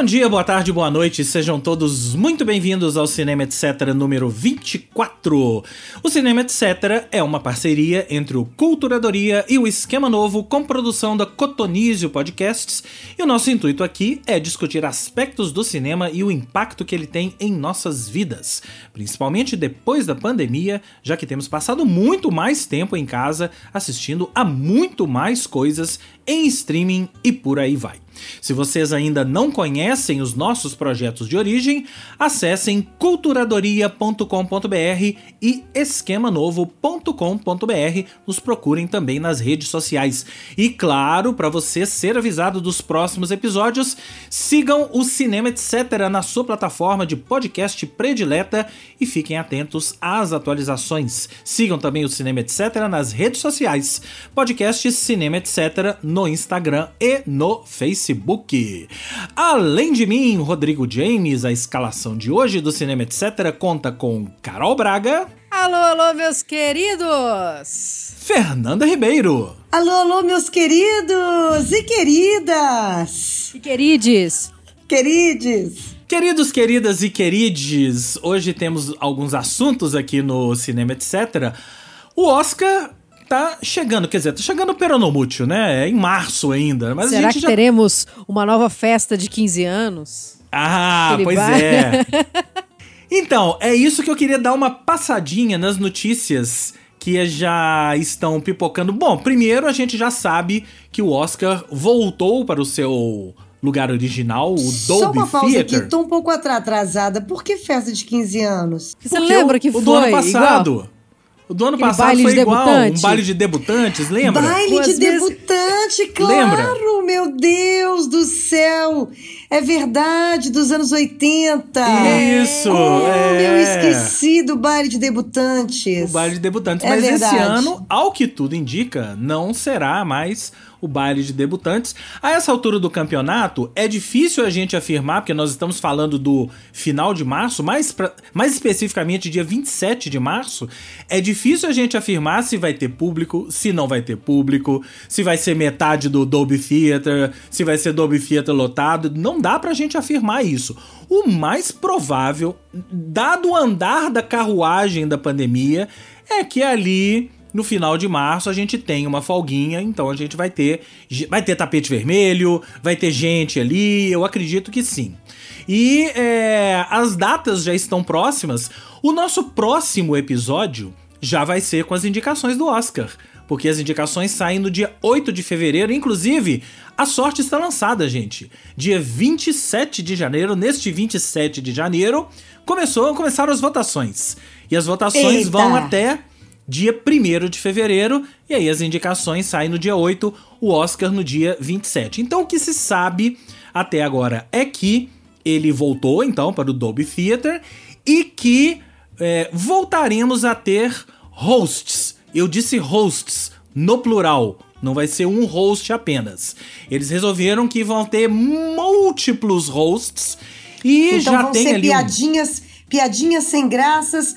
Bom dia, boa tarde, boa noite, sejam todos muito bem-vindos ao Cinema Etc. número 24. O Cinema Etc. é uma parceria entre o Culturadoria e o Esquema Novo com produção da Cotonizio Podcasts e o nosso intuito aqui é discutir aspectos do cinema e o impacto que ele tem em nossas vidas, principalmente depois da pandemia, já que temos passado muito mais tempo em casa assistindo a muito mais coisas em streaming e por aí vai. Se vocês ainda não conhecem os nossos projetos de origem, acessem culturadoria.com.br e esquemanovo.com.br. Nos procurem também nas redes sociais. E claro, para você ser avisado dos próximos episódios, sigam o Cinema Etc na sua plataforma de podcast predileta e fiquem atentos às atualizações. Sigam também o Cinema Etc nas redes sociais. Podcast Cinema Etc no Instagram e no Facebook. Facebook. Além de mim, Rodrigo James, a escalação de hoje do Cinema Etc. conta com Carol Braga. Alô, alô, meus queridos! Fernanda Ribeiro. Alô, alô, meus queridos e queridas! E querides! Querides! Queridos, queridas e querides, hoje temos alguns assuntos aqui no Cinema Etc. O Oscar tá chegando, quer dizer, tá chegando o Peronomútil, né? É em março ainda. Mas Será que já... teremos uma nova festa de 15 anos? Ah, pois vai? é. então, é isso que eu queria dar uma passadinha nas notícias que já estão pipocando. Bom, primeiro a gente já sabe que o Oscar voltou para o seu lugar original, o Dolby Só uma pausa Theater. aqui, tô um pouco atrasada. Por que festa de 15 anos? Você Porque lembra que o, foi o do ano passado. igual? O do ano Aquele passado baile foi de igual, debutante. um baile de debutantes, lembra? Baile Duas de vezes- debutante, claro, Lembra? meu Deus do céu. É verdade, dos anos 80. Isso, Como é. eu esqueci do baile de debutantes. O baile de debutantes. É Mas esse verdade. ano, ao que tudo indica, não será mais o baile de debutantes. A essa altura do campeonato, é difícil a gente afirmar, porque nós estamos falando do final de março, mais, pra- mais especificamente dia 27 de março. É difícil a gente afirmar se vai ter público, se não vai ter público, se vai ser metade do Dolby Theater, se vai ser Dolby Theater lotado. Não dá pra gente afirmar isso. O mais provável, dado o andar da carruagem da pandemia, é que ali no final de março a gente tem uma folguinha, então a gente vai ter vai ter tapete vermelho, vai ter gente ali, eu acredito que sim. E é, as datas já estão próximas. O nosso próximo episódio já vai ser com as indicações do Oscar. Porque as indicações saem no dia 8 de fevereiro. Inclusive, a sorte está lançada, gente. Dia 27 de janeiro, neste 27 de janeiro, começou, começaram as votações. E as votações Eita. vão até dia 1 de fevereiro, e aí as indicações saem no dia 8, o Oscar no dia 27. Então o que se sabe até agora é que ele voltou então para o Dolby Theater e que é, voltaremos a ter hosts. Eu disse hosts no plural. Não vai ser um host apenas. Eles resolveram que vão ter múltiplos hosts e Então já vão tem ser ali um- piadinhas, piadinhas sem graças,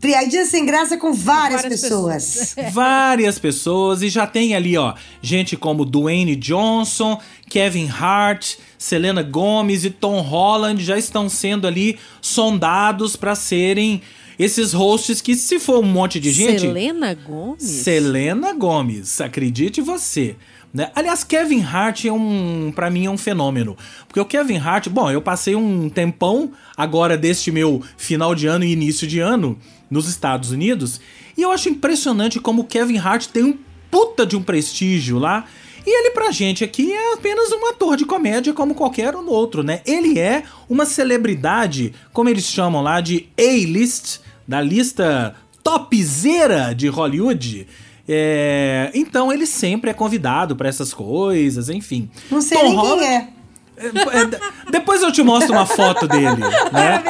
piadinhas sem graça com várias, várias pessoas. várias pessoas e já tem ali, ó, gente como Dwayne Johnson, Kevin Hart, Selena Gomez e Tom Holland já estão sendo ali sondados para serem esses hosts que se for um monte de gente, Selena Gomes? Selena Gomes, acredite você. Né? Aliás, Kevin Hart é um, para mim é um fenômeno, porque o Kevin Hart, bom, eu passei um tempão agora deste meu final de ano e início de ano nos Estados Unidos, e eu acho impressionante como o Kevin Hart tem um puta de um prestígio lá. E ele pra gente aqui é apenas um ator de comédia como qualquer um outro, né? Ele é uma celebridade, como eles chamam lá de A-list, da lista topzera de Hollywood. É, então ele sempre é convidado pra essas coisas, enfim. Não sei Tom nem Holland- quem é. É, é, Depois eu te mostro uma foto dele, né?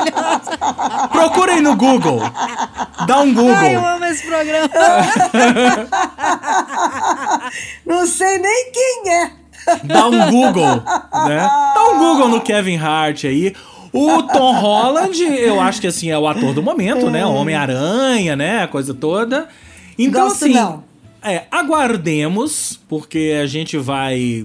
Procurem no Google. Dá um Google. Ai, eu amo esse programa. Não sei nem quem é. Dá um Google, né? Dá um Google no Kevin Hart aí. O Tom Holland, eu acho que assim é o ator do momento, né? O Homem-Aranha, né? A coisa toda. Então, Gosto assim, não. é, aguardemos, porque a gente vai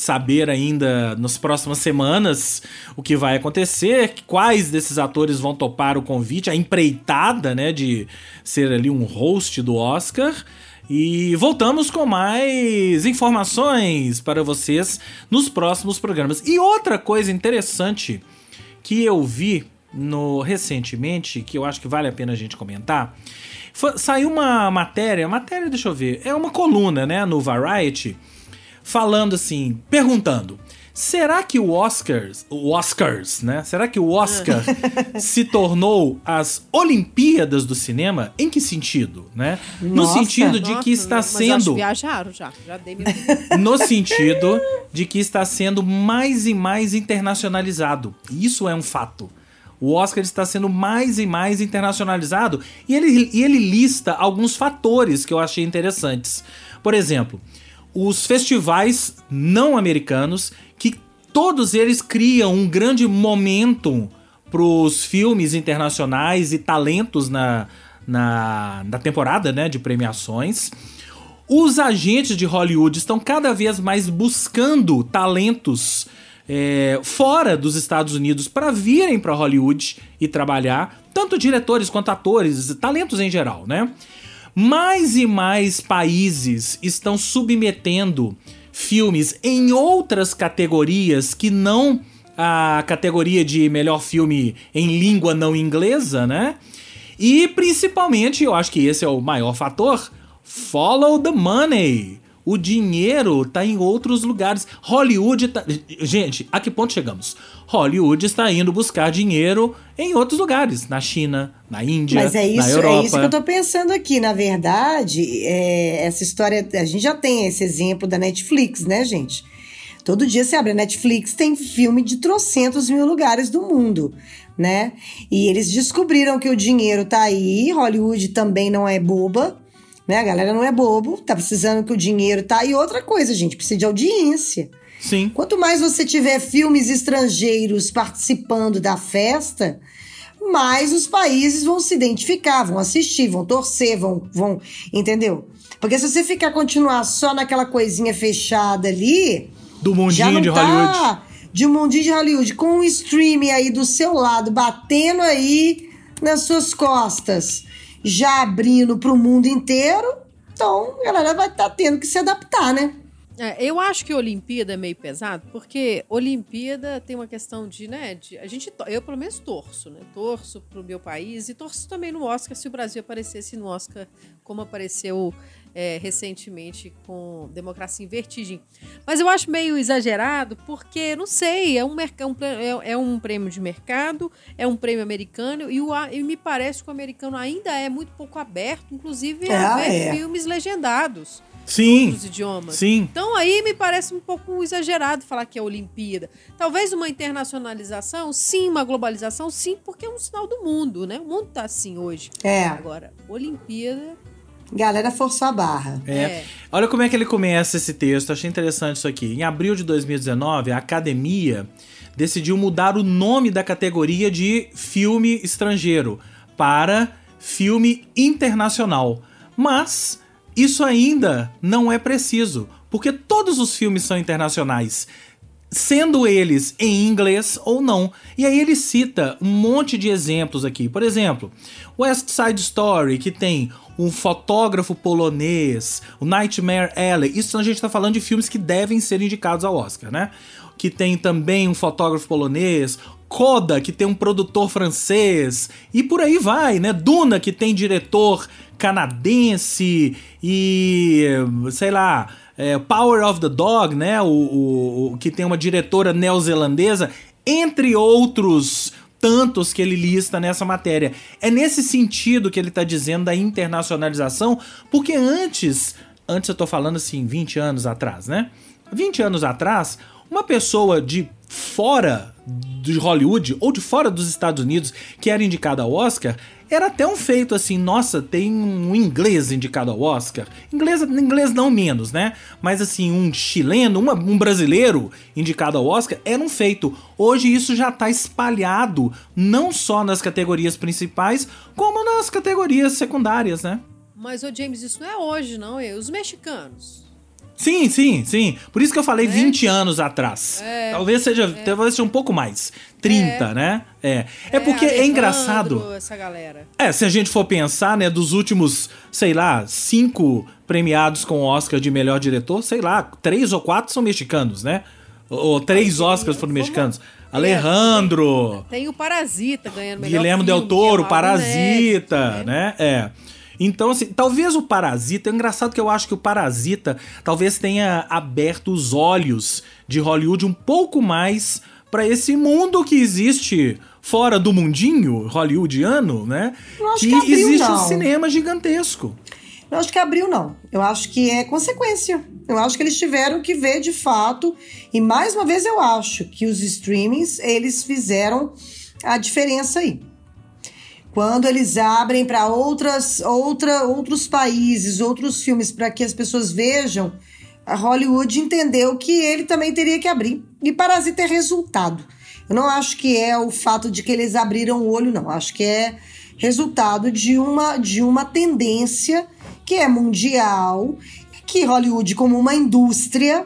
saber ainda nas próximas semanas o que vai acontecer, quais desses atores vão topar o convite, a empreitada, né, de ser ali um host do Oscar. E voltamos com mais informações para vocês nos próximos programas. E outra coisa interessante que eu vi no recentemente, que eu acho que vale a pena a gente comentar, foi, saiu uma matéria, matéria, deixa eu ver, é uma coluna, né, no Variety, falando assim, perguntando: será que o Oscars, o Oscars, né? Será que o Oscar se tornou as Olimpíadas do cinema? Em que sentido, né? no Nossa. sentido de que Nossa, está mas sendo que viajaram já. Já dei minha... no sentido de que está sendo mais e mais internacionalizado. Isso é um fato. O Oscar está sendo mais e mais internacionalizado e ele, e ele lista alguns fatores que eu achei interessantes. Por exemplo, os festivais não americanos, que todos eles criam um grande momentum para os filmes internacionais e talentos na, na, na temporada né, de premiações. Os agentes de Hollywood estão cada vez mais buscando talentos é, fora dos Estados Unidos para virem para Hollywood e trabalhar, tanto diretores quanto atores, talentos em geral, né? Mais e mais países estão submetendo filmes em outras categorias que não a categoria de melhor filme em língua não inglesa, né? E principalmente, eu acho que esse é o maior fator, follow the money. O dinheiro tá em outros lugares. Hollywood tá. Gente, a que ponto chegamos? Hollywood está indo buscar dinheiro em outros lugares. Na China, na Índia, Mas é na isso, Europa. é isso que eu tô pensando aqui. Na verdade, é, essa história. A gente já tem esse exemplo da Netflix, né, gente? Todo dia você abre a Netflix, tem filme de trocentos mil lugares do mundo, né? E eles descobriram que o dinheiro tá aí, Hollywood também não é boba, né? A galera não é bobo, tá precisando que o dinheiro tá. E outra coisa, gente, precisa de audiência. Sim. Quanto mais você tiver filmes estrangeiros participando da festa, mais os países vão se identificar, vão assistir, vão torcer, vão, vão, entendeu? Porque se você ficar continuar só naquela coisinha fechada ali, Do mundinho de tá Hollywood. de um mundinho de Hollywood com um streaming aí do seu lado, batendo aí nas suas costas, já abrindo pro mundo inteiro. Então, a galera vai estar tendo que se adaptar, né? É, eu acho que Olimpíada é meio pesado, porque Olimpíada tem uma questão de, né, de, a gente, eu pelo menos torço, né, torço pro meu país e torço também no Oscar se o Brasil aparecesse no Oscar como apareceu é, recentemente com Democracia em Vertigem. Mas eu acho meio exagerado, porque, não sei, é um, é um, é, é um prêmio de mercado, é um prêmio americano, e, o, e me parece que o americano ainda é muito pouco aberto, inclusive É, a ver é. filmes legendados Sim. dos idiomas. Sim. Então aí me parece um pouco exagerado falar que é Olimpíada. Talvez uma internacionalização, sim, uma globalização, sim, porque é um sinal do mundo, né? O mundo tá assim hoje. É, Agora, Olimpíada. Galera forçou a barra. É. É. Olha como é que ele começa esse texto, achei interessante isso aqui. Em abril de 2019, a academia decidiu mudar o nome da categoria de filme estrangeiro para filme internacional. Mas isso ainda não é preciso, porque todos os filmes são internacionais sendo eles em inglês ou não. E aí ele cita um monte de exemplos aqui. Por exemplo, West Side Story, que tem um fotógrafo polonês, o Nightmare Alley. Isso a gente está falando de filmes que devem ser indicados ao Oscar, né? Que tem também um fotógrafo polonês, Coda, que tem um produtor francês, e por aí vai, né? Duna, que tem diretor canadense e sei lá, é, Power of the Dog, né? O, o- o- que tem uma diretora neozelandesa, entre outros tantos que ele lista nessa matéria. É nesse sentido que ele tá dizendo da internacionalização, porque antes, antes eu tô falando assim, 20 anos atrás, né? 20 anos atrás, uma pessoa de fora de Hollywood ou de fora dos Estados Unidos que era indicada ao Oscar, era até um feito assim, nossa, tem um inglês indicado ao Oscar. Inglês, inglês não menos, né? Mas assim, um chileno, uma- um brasileiro indicado ao Oscar era um feito. Hoje isso já tá espalhado não só nas categorias principais, como nas categorias secundárias, né? Mas, ô James, isso não é hoje, não. É os mexicanos. Sim, sim, sim. Por isso que eu falei é? 20 anos atrás. É. Talvez seja, é. talvez seja um pouco mais. 30, é. né? É. É, é porque é engraçado. Essa galera. É, se a gente for pensar, né, dos últimos, sei lá, cinco premiados com Oscar de melhor diretor, sei lá, três ou quatro são mexicanos, né? Ou três Oscars foram mexicanos. Alejandro. Tem, tem, o Parasita ganhando melhor Guilherme filme, Del Toro, Parasita, né? É. Então, assim, talvez o Parasita, é engraçado que eu acho que o Parasita talvez tenha aberto os olhos de Hollywood um pouco mais para esse mundo que existe fora do mundinho hollywoodiano, né? que, que abriu, existe não. um cinema gigantesco. Eu acho que abriu, não. Eu acho que é consequência. Eu acho que eles tiveram que ver de fato. E mais uma vez eu acho que os streamings, eles fizeram a diferença aí. Quando eles abrem para outras outra, outros países, outros filmes, para que as pessoas vejam, a Hollywood entendeu que ele também teria que abrir. E Parasita é resultado. Eu não acho que é o fato de que eles abriram o olho, não. Acho que é resultado de uma, de uma tendência que é mundial que Hollywood, como uma indústria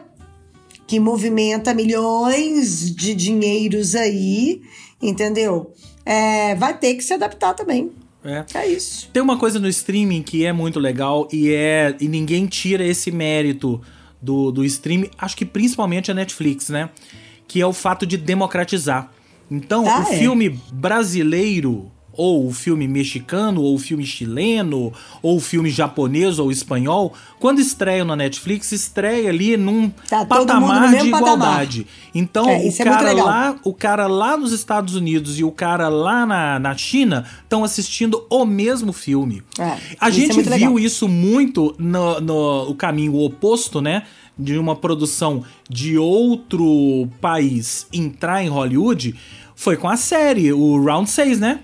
que movimenta milhões de dinheiros aí, entendeu? É, vai ter que se adaptar também. É. é isso. Tem uma coisa no streaming que é muito legal e é e ninguém tira esse mérito do, do streaming, acho que principalmente a Netflix, né? Que é o fato de democratizar. Então, ah, o é? filme brasileiro ou o filme mexicano, ou o filme chileno, ou o filme japonês ou espanhol, quando estreia na Netflix, estreia ali num tá, patamar de igualdade. Patamar. Então, é, o, é cara é lá, o cara lá nos Estados Unidos e o cara lá na, na China estão assistindo o mesmo filme. É, A gente é viu legal. isso muito no, no o caminho oposto, né? De uma produção de outro país entrar em Hollywood, foi com a série, o Round 6, né?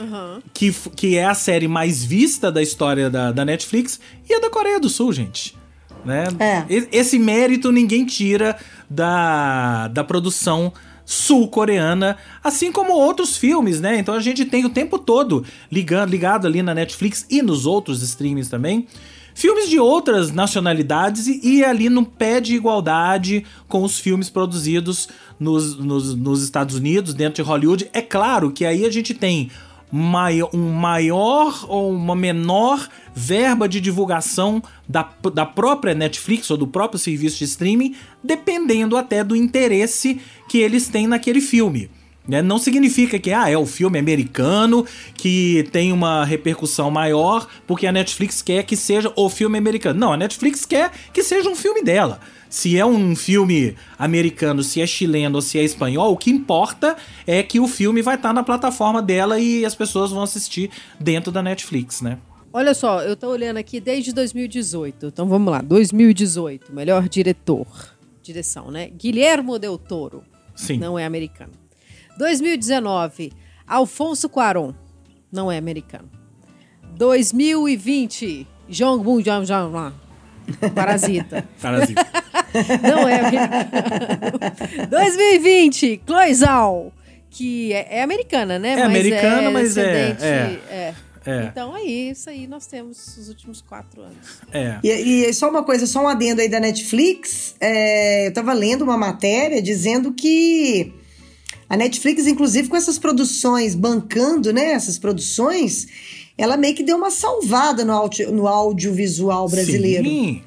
Uhum. Que, que é a série mais vista da história da, da Netflix e é da Coreia do Sul, gente. Né? É. Esse mérito ninguém tira da, da produção sul-coreana, assim como outros filmes, né? Então a gente tem o tempo todo ligando, ligado ali na Netflix e nos outros streamings também. Filmes de outras nacionalidades e, e ali no pé de igualdade com os filmes produzidos nos, nos, nos Estados Unidos, dentro de Hollywood. É claro que aí a gente tem maior, um maior ou uma menor verba de divulgação da, da própria Netflix ou do próprio serviço de streaming, dependendo até do interesse que eles têm naquele filme. Né? Não significa que ah, é o filme americano que tem uma repercussão maior porque a Netflix quer que seja o filme americano. Não, a Netflix quer que seja um filme dela se é um filme americano, se é chileno ou se é espanhol, o que importa é que o filme vai estar tá na plataforma dela e as pessoas vão assistir dentro da Netflix, né? Olha só, eu tô olhando aqui desde 2018. Então vamos lá, 2018, melhor diretor, direção, né? Guilhermo Del Toro. Sim. Não é americano. 2019, Alfonso Cuarón. Não é americano. 2020, Jong Bun Jong Jong Parasita. Parasita. Não é. 2020, Cloizal. Que é, é, americana, né? É mas americana, é mas é, é, é. É. Então é isso aí, nós temos os últimos quatro anos. É. E, e só uma coisa, só um adendo aí da Netflix. É, eu tava lendo uma matéria dizendo que a Netflix, inclusive, com essas produções, bancando, né? Essas produções, ela meio que deu uma salvada no, audio, no audiovisual brasileiro. Sim.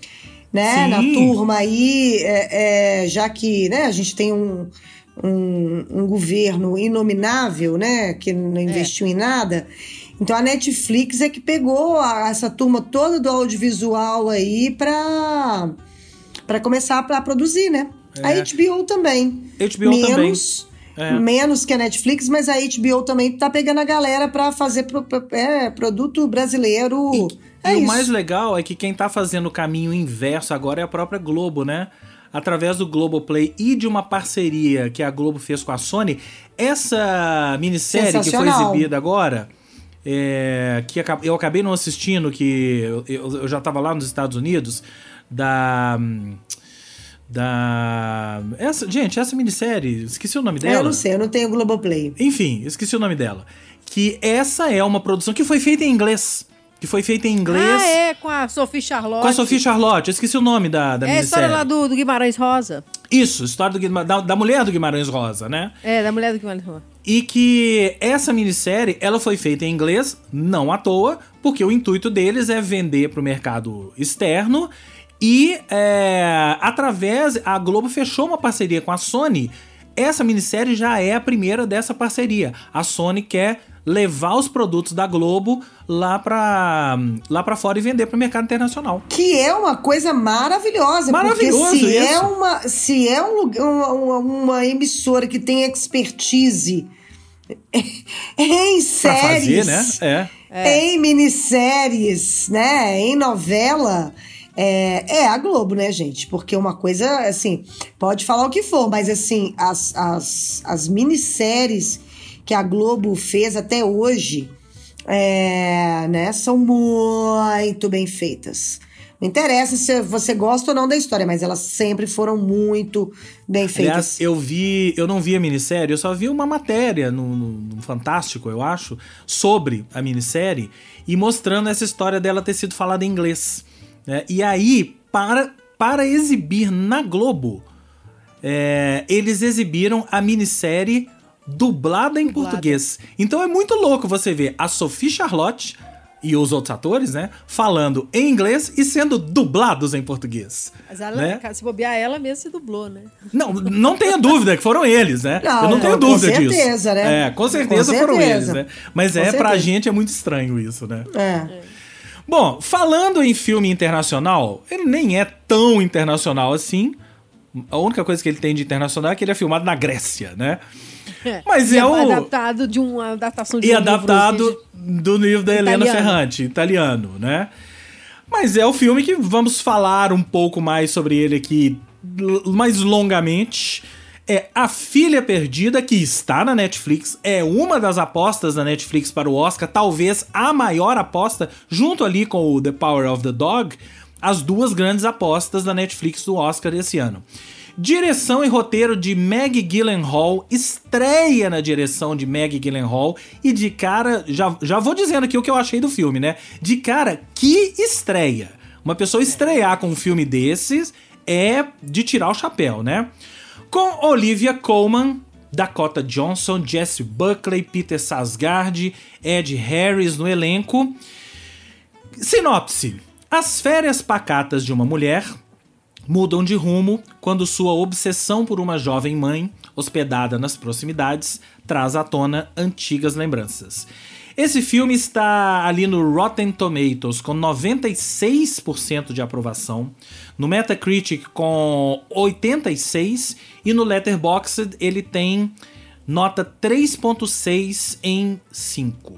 Né? Sim. Na turma aí, é, é, já que né, a gente tem um, um, um, governo inominável, né? Que não investiu é. em nada. Então a Netflix é que pegou a, essa turma toda do audiovisual aí para para começar a produzir, né? A HBO também. HBO Menos, também é. Menos que a Netflix, mas a HBO também tá pegando a galera para fazer pro, é, produto brasileiro. E, é e o mais legal é que quem tá fazendo o caminho inverso agora é a própria Globo, né? Através do Globoplay e de uma parceria que a Globo fez com a Sony, essa minissérie que foi exibida agora, é, que eu acabei não assistindo, que eu, eu já tava lá nos Estados Unidos, da. Da. Essa, gente, essa minissérie, esqueci o nome dela. Eu não sei, eu não tenho Globoplay. Enfim, esqueci o nome dela. Que essa é uma produção que foi feita em inglês. que foi feita em inglês. Ah, é, com a Sophie Charlotte. Com a Sophie Charlotte, eu esqueci o nome da, da É a minissérie. história lá do, do Guimarães Rosa. Isso, história do da, da mulher do Guimarães Rosa, né? É, da mulher do Guimarães Rosa. E que essa minissérie, ela foi feita em inglês, não à toa, porque o intuito deles é vender para o mercado externo e é, através a Globo fechou uma parceria com a Sony. Essa minissérie já é a primeira dessa parceria. A Sony quer levar os produtos da Globo lá para lá para fora e vender para o mercado internacional. Que é uma coisa maravilhosa. Maravilhoso porque se é isso. uma Se é um uma, uma- emissora que tem expertise em Para fazer, séries, né? É. em minisséries, né? Em novela. É, é a Globo, né, gente? Porque uma coisa, assim, pode falar o que for, mas assim, as, as, as minisséries que a Globo fez até hoje, é, né, são muito bem feitas. Não interessa se você gosta ou não da história, mas elas sempre foram muito bem feitas. Aliás, eu vi, eu não vi a minissérie, eu só vi uma matéria no, no- no Fantástico, eu acho, sobre a minissérie e mostrando essa história dela ter sido falada em inglês. Né? E aí, para, para exibir na Globo, é, eles exibiram a minissérie dublada em Dublada. português. Então é muito louco você ver a Sophie Charlotte e os outros atores, né, falando em inglês e sendo dublados em português. Mas ela, né? se bobear, ela mesmo se dublou, né? Não, não tenha dúvida que foram eles, né? Não, eu não tenho com dúvida disso. certeza, né? É, com certeza Com foram certeza. eles, né? Mas Com é, pra certeza. gente é muito estranho isso, né? É. Bom, falando em filme internacional, ele nem é tão internacional assim. A única coisa que ele tem de internacional é que ele é filmado na Grécia, né? Mas E é o- adaptado de uma adaptação de E um livro adaptado do livro da Helena. Ferrante, italiano, né? Mas é o filme que vamos falar um pouco mais sobre ele aqui mais longamente. É A Filha Perdida, que está na Netflix, é uma das apostas da Netflix para o Oscar, talvez a maior aposta, junto ali com o The Power of the Dog, as duas grandes apostas da Netflix do Oscar esse ano. Direção e roteiro de Maggie Gyllenhaal, estreia na direção de Maggie Gyllenhaal e de cara, já, já vou dizendo aqui o que eu achei do filme, né? De cara, que estreia! Uma pessoa estrear com um filme desses é de tirar o chapéu, né? Com Olivia Colman, Dakota Johnson, Jesse Buckley, Peter Sarsgaard, Ed Harris no elenco. Sinopse: As férias pacatas de uma mulher mudam de rumo quando sua obsessão por uma jovem mãe, hospedada nas proximidades, traz à tona antigas lembranças. Esse filme está ali no Rotten Tomatoes com 96% de aprovação, no Metacritic com 86 e no Letterboxd ele tem nota 3.6 em 5.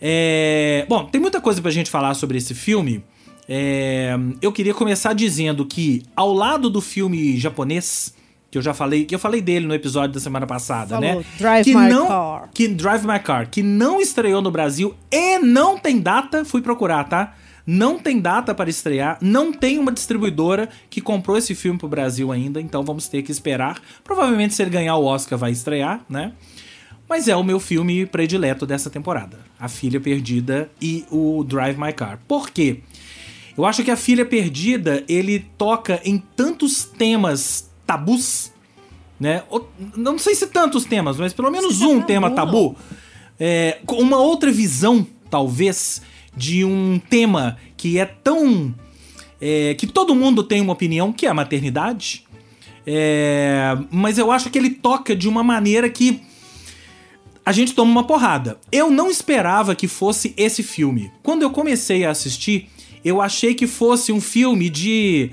É, Bom, tem muita coisa pra gente falar sobre esse filme. É, Eu queria começar dizendo que, ao lado do filme japonês, que eu já falei, que eu falei dele no episódio da semana passada, Falou, né? Drive que My não, Car. Que Drive My Car, que não estreou no Brasil e não tem data, fui procurar, tá? Não tem data para estrear, não tem uma distribuidora que comprou esse filme pro Brasil ainda, então vamos ter que esperar. Provavelmente, se ele ganhar o Oscar, vai estrear, né? Mas é o meu filme predileto dessa temporada. A Filha Perdida e o Drive My Car. Por quê? Eu acho que a Filha Perdida, ele toca em tantos temas tabus, né? Não sei se tantos temas, mas pelo menos é um tabu, tema tabu. É, uma outra visão, talvez, de um tema que é tão. é, que todo mundo tem uma opinião, que é a maternidade. É, mas eu acho que ele toca de uma maneira que a gente toma uma porrada. Eu não esperava que fosse esse filme. Quando eu comecei a assistir, eu achei que fosse um filme de.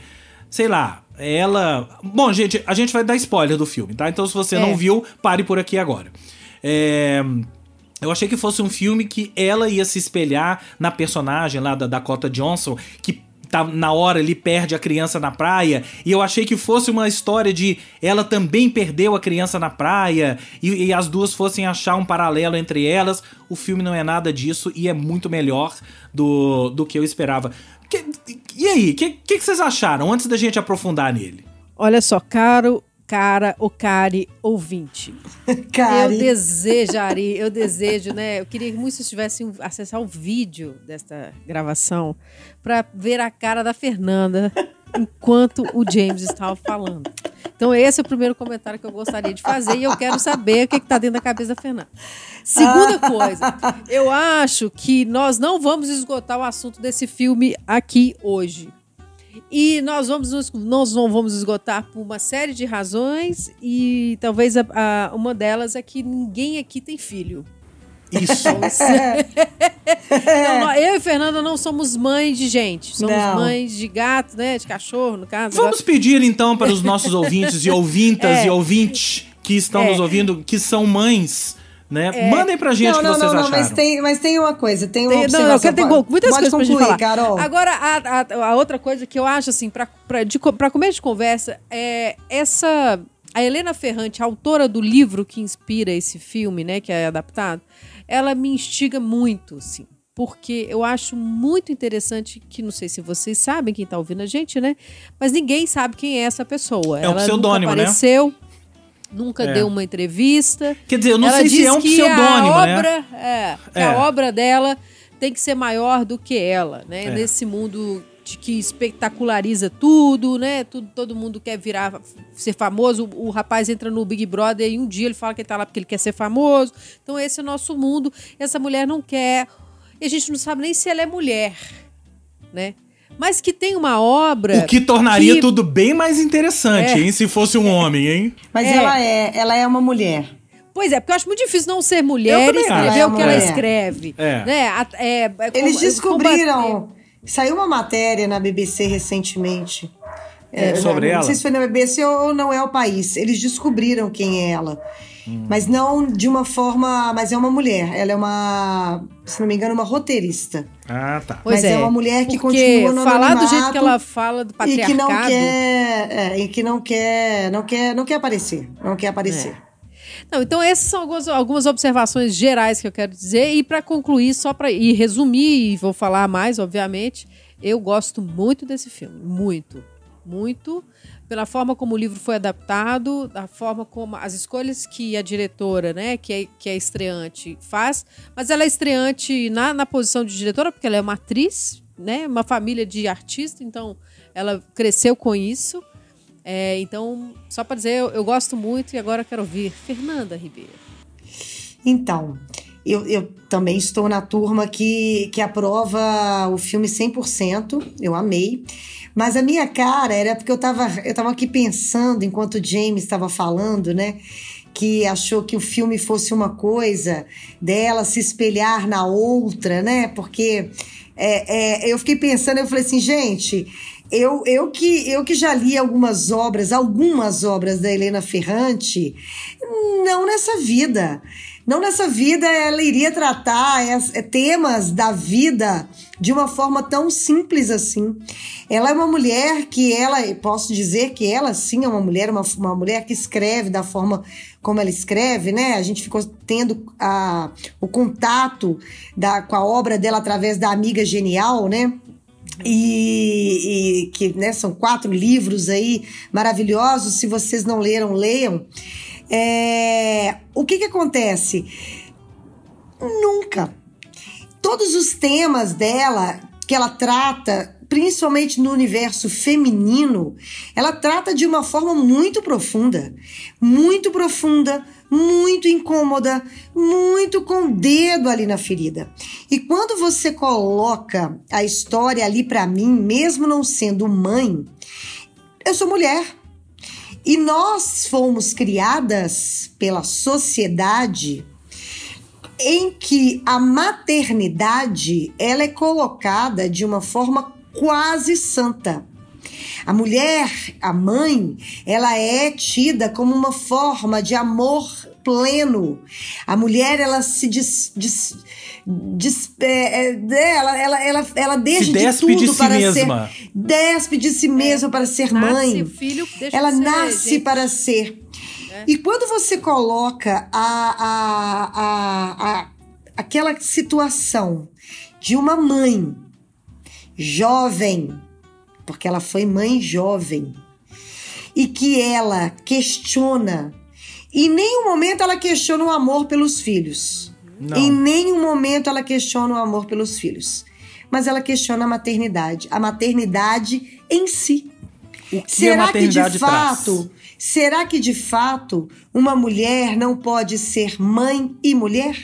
Sei lá, ela. Bom, gente, a gente vai dar spoiler do filme, tá? Então, se você É. não viu, pare por aqui agora. É. Eu achei que fosse um filme que ela ia se espelhar na personagem lá da Dakota Johnson, que tá na hora ele perde a criança na praia, e eu achei que fosse uma história de ela também perdeu a criança na praia, e, e as duas fossem achar um paralelo entre elas. O filme não é nada disso e é muito melhor do, do que eu esperava. Que- e aí, o que, que, que vocês acharam antes da gente aprofundar nele? Olha só, caro cara, o cari ouvinte. Cari. Eu desejaria, eu desejo, né? Eu queria que muitos tivessem acessar o vídeo desta gravação para ver a cara da Fernanda enquanto o James estava falando. Então, esse é o primeiro comentário que eu gostaria de fazer e eu quero saber o que está dentro da cabeça da Fernanda. Segunda coisa, eu acho que nós não vamos esgotar o assunto desse filme aqui hoje. E nós vamos nós não vamos esgotar por uma série de razões e talvez a, a, uma delas é que ninguém aqui tem filho. Isso. Então, nós- eu e Fernanda não somos mães de gente, somos Não. mães de gato, né, de cachorro, no caso. Vamos pedir então para os nossos ouvintes e ouvintas É. e ouvintes que estão É. nos ouvindo, que são mães, né? Mandem pra gente não, o que não, vocês não, não, acharam. mas tem, mas tem uma coisa, tem uma Tem- não, observação. eu quero Pode- muitas pode coisas pra gente concluir, falar. Carol. Agora, a, a- a outra coisa que eu acho, assim, pra, pra, de, pra começo de conversa, é essa. A Helena Ferrante, a autora do livro que inspira esse filme, né, que é adaptado, ela me instiga muito, assim. Porque eu acho muito interessante que, não sei se vocês sabem, quem tá ouvindo a gente, né? Mas ninguém sabe quem é essa pessoa. É um ela pseudônimo, nunca né? apareceu, nunca É. deu uma entrevista. Quer dizer, eu não ela sei se é um pseudônimo, a né? obra, é, que É. a obra dela tem que ser maior do que ela, né? É. Nesse mundo que espetaculariza tudo, né? Tudo, todo mundo quer virar, ser famoso. O, o rapaz entra no Big Brother e um dia ele fala que ele tá lá porque ele quer ser famoso. Então esse é o nosso mundo. Essa mulher não quer. E a gente não sabe nem se ela é mulher, né? Mas que tem uma obra. O que tornaria que- tudo bem mais interessante, É. hein? Se fosse um homem, hein? Mas É. ela é, ela é uma mulher. Pois é, porque eu acho muito difícil não ser mulher e escrever o que ela É. escreve. É. Né? É- é Eles com- combater- descobriram. Saiu uma matéria na BBC recentemente. É, sobre não, ela? Não sei se foi na BBC ou não é o país. Eles descobriram quem é ela. Mas não de uma forma. Mas é uma mulher. Ela é uma. Se não me engano, uma roteirista. Ah, tá. Pois Mas é uma mulher que porque continua no falar do jeito que ela fala do E patriarcado. que não quer. é, e que não quer. Não quer, não quer aparecer. Não quer aparecer. Não, então essas são algumas, algumas observações gerais que eu quero dizer. E para concluir só para e resumir e vou falar mais, obviamente, eu gosto muito desse filme, muito, muito. Pela forma como o livro foi adaptado, da forma como as escolhas que a diretora, né, que é, que é estreante faz, mas ela é estreante na, na posição de diretora porque ela é uma atriz, né, uma família de artista, então ela cresceu com isso. É, então, só para dizer, eu, eu gosto muito e agora quero ouvir Fernanda Ribeiro. Então, eu, eu também estou na turma que, que aprova o filme 100%. Eu amei. Mas a minha cara era porque eu estava eu tava aqui pensando, enquanto o James estava falando, né? Que achou que o filme fosse uma coisa dela se espelhar na outra, né? Porque é, é, eu fiquei pensando, eu falei assim, gente, eu, eu, que, eu que já li algumas obras, algumas obras da Helena Ferrante, não nessa vida. Não nessa vida ela iria tratar es- temas da vida de uma forma tão simples assim. Ela é uma mulher que ela, posso dizer que ela sim é uma mulher, uma, uma mulher que escreve da forma como ela escreve, né? A gente ficou tendo a, o contato da, com a obra dela através da Amiga Genial, né? E, e que né, são quatro livros aí maravilhosos. Se vocês não leram, leiam. É, o que, que acontece? Nunca. Todos os temas dela que ela trata, principalmente no universo feminino, ela trata de uma forma muito profunda, muito profunda, muito incômoda, muito com o dedo ali na ferida. E quando você coloca a história ali para mim, mesmo não sendo mãe, eu sou mulher. E nós fomos criadas pela sociedade em que a maternidade ela é colocada de uma forma quase santa. A mulher, a mãe, ela é tida como uma forma de amor pleno. A mulher, ela se des, des, des- é, é, ela, ela, ela, ela deixa Se de tudo de si para mesma. ser despe de si mesma para ser Nasce mãe. filho, deixa Ela de ser nasce para ser. E quando você coloca a, a, a, a, aquela situação de uma mãe jovem, porque ela foi mãe jovem, e que ela questiona. Em nenhum momento ela questiona o amor pelos filhos. Não. Em nenhum momento ela questiona o amor pelos filhos. Mas ela questiona a maternidade, a maternidade em si. O que será a maternidade que de fato, traz? Será que de fato uma mulher não pode ser mãe e mulher?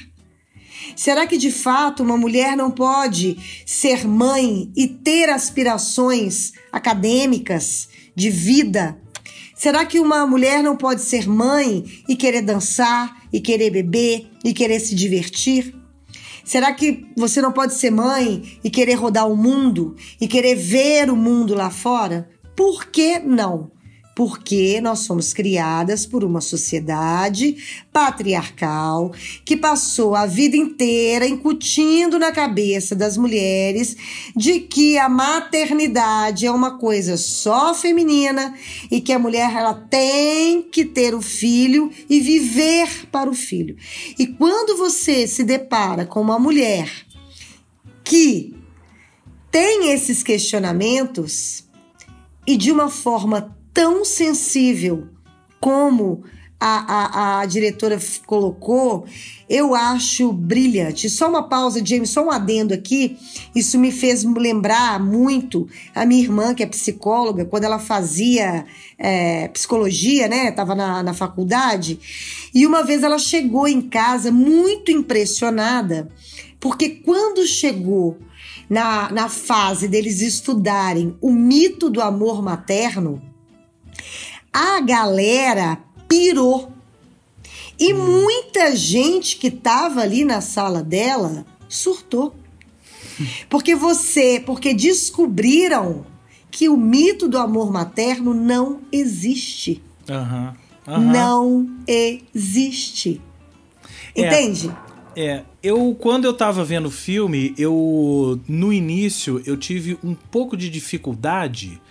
Será que de fato uma mulher não pode ser mãe e ter aspirações acadêmicas de vida? Será que uma mulher não pode ser mãe e querer dançar, e querer beber, e querer se divertir? Será que você não pode ser mãe e querer rodar o mundo e querer ver o mundo lá fora? Por que não? Porque nós somos criadas por uma sociedade patriarcal que passou a vida inteira incutindo na cabeça das mulheres de que a maternidade é uma coisa só feminina e que a mulher ela tem que ter o filho e viver para o filho. E quando você se depara com uma mulher que tem esses questionamentos, e de uma forma tão sensível como a, a, a diretora colocou, eu acho brilhante. Só uma pausa, James, só um adendo aqui. Isso me fez lembrar muito a minha irmã, que é psicóloga, quando ela fazia é, psicologia, né? Tava na, na faculdade. E uma vez ela chegou em casa muito impressionada, porque quando chegou na, na fase deles estudarem o mito do amor materno, a galera pirou. E muita gente que estava ali na sala dela surtou. Porque você, porque descobriram que o mito do amor materno não existe. Aham. aham. Não existe. É. Entende? É, eu quando eu tava vendo o filme, eu no início eu tive um pouco de dificuldade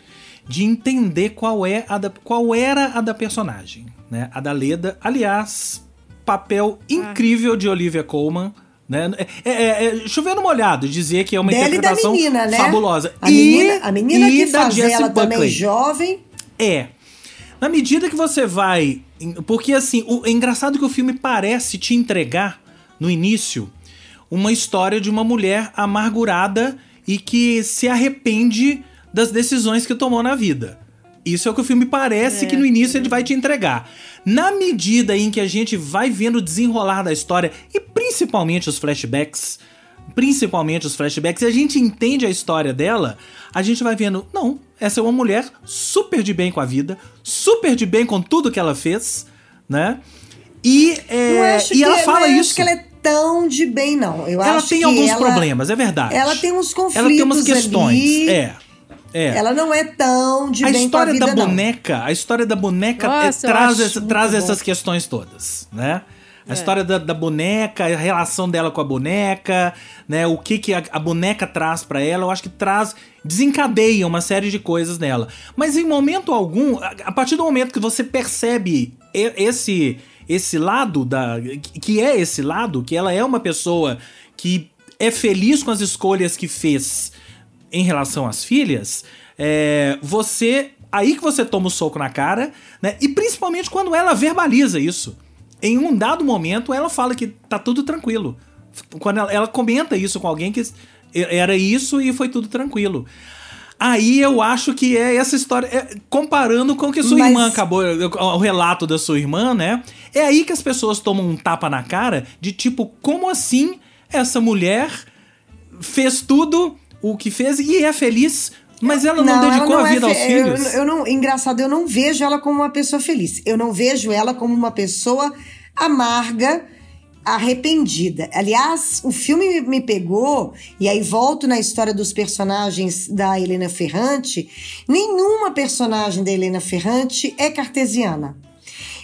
de entender qual é a da, qual era a da personagem, né? A da Leda, aliás, papel incrível de Olivia Colman. Né? É, é, é, chovendo molhado dizer que é uma Dela da interpretação menina, né? fabulosa. A e, menina, a menina e que da faz Jessie ela também Buckley. jovem. É. Na medida que você vai. Porque assim, o, é engraçado que o filme parece te entregar, no início, uma história de uma mulher amargurada e que se arrepende das decisões que tomou na vida. Isso é o que o filme parece É. que no início ele vai te entregar. Na medida em que a gente vai vendo o desenrolar da história, e principalmente os flashbacks, principalmente os flashbacks, e a gente entende a história dela, a gente vai vendo, não, essa é uma mulher super de bem com a vida, super de bem com tudo que ela fez, né? E, é, e que, ela não fala acho isso. que ela é tão de bem, não. Eu Ela acho tem que alguns ela- problemas, é verdade. Ela tem uns conflitos Ela tem umas questões. ali. É. É. Ela não é tão de a bem com a história vida, da não. boneca, a história da boneca é, Nossa, eu traz, essa- traz bom. essas questões todas, né? A É. história da, da boneca, a relação dela com a boneca, né? O que, que a, a boneca traz pra ela, eu acho que traz, desencadeia uma série de coisas nela. Mas em momento algum, a, a partir do momento que você percebe esse esse lado da que é esse lado, que ela é uma pessoa que é feliz com as escolhas que fez em relação às filhas, é, você. Aí que você toma o soco na cara, né? E principalmente quando ela verbaliza isso. Em um dado momento, ela fala que tá tudo tranquilo. Quando ela, ela comenta isso com alguém que era isso e foi tudo tranquilo. Aí eu acho que é essa história. é, comparando com o que sua Mas- irmã acabou. O relato da sua irmã, né? É aí que as pessoas tomam um tapa na cara de tipo, como assim essa mulher fez tudo o que fez e é feliz, mas ela não, dedicou ela a vida é aos fe- eu- filhos? Eu, não, engraçado, eu não vejo ela como uma pessoa feliz. Eu não vejo ela como uma pessoa amarga, arrependida. Aliás, o filme me- me pegou, e aí volto na história dos personagens da Helena Ferrante. Nenhuma personagem da Helena Ferrante é cartesiana.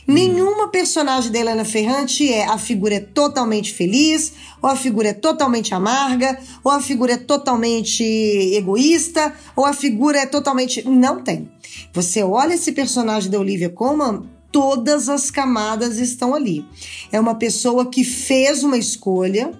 Nenhuma personagem da Helena Ferrante é a figura é totalmente feliz, ou a figura é totalmente amarga, ou a figura é totalmente egoísta, ou a figura é totalmente. Não tem. Você olha esse personagem da Olivia Colman, todas as camadas estão ali. É uma pessoa que fez uma escolha,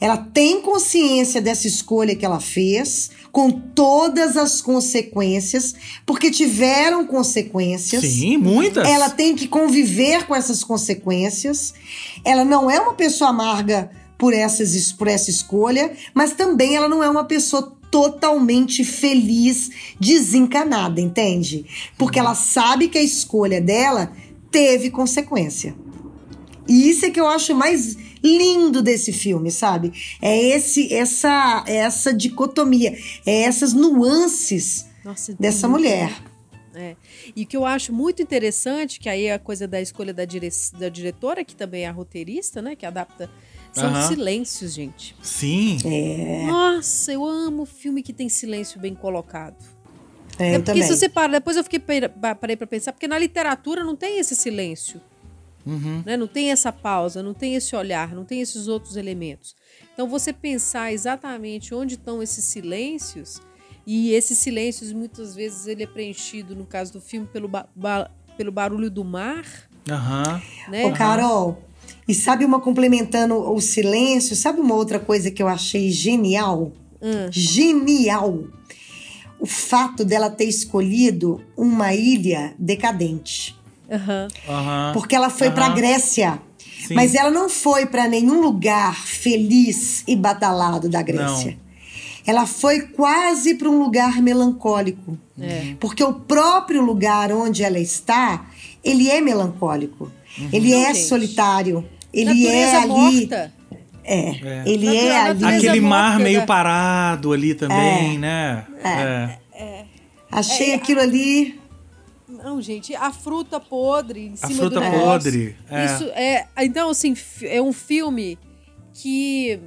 Ela tem consciência dessa escolha que ela fez, com todas as consequências, porque tiveram consequências. Sim, muitas. Ela tem que conviver com essas consequências. Ela não é uma pessoa amarga por, essas, por essa escolha, mas também ela não é uma pessoa totalmente feliz, desencanada, entende? Porque ela sabe que a escolha dela teve consequência. E isso é que eu acho mais lindo desse filme, sabe? É esse essa essa dicotomia, é essas nuances Nossa, dessa mulher. É. E o que eu acho muito interessante, que aí é a coisa da escolha da, dire... da diretora, que também é a roteirista, né? Que adapta. São uhum. silêncios, gente. Sim. É. Nossa, eu amo filme que tem silêncio bem colocado. É, é porque também. se você para, depois eu fiquei parei para pensar, porque na literatura não tem esse silêncio. Uhum. Né? Não tem essa pausa, não tem esse olhar, não tem esses outros elementos. Então, você pensar exatamente onde estão esses silêncios, e esses silêncios muitas vezes ele é preenchido, no caso do filme, pelo, ba ba pelo barulho do mar. Uhum. Né? Ô, Carol, e sabe uma complementando o silêncio, sabe uma outra coisa que eu achei genial? Hum. Genial! O fato dela ter escolhido uma ilha decadente. Uhum. Uhum. Porque ela foi uhum. para Grécia. Sim. Mas ela não foi para nenhum lugar feliz e batalhado da Grécia. Não. Ela foi quase para um lugar melancólico. É. Porque o próprio lugar onde ela está, ele é melancólico. Uhum. Ele é gente. solitário. Ele Natureza é ali. Morta. É, é, ele Natura, é ali. Aquele mar meio parado ali também, é. né? É. é. Achei aquilo ali não, gente, a fruta podre em cima a fruta do negócio. podre. É. Isso é. Então, assim, é um filme que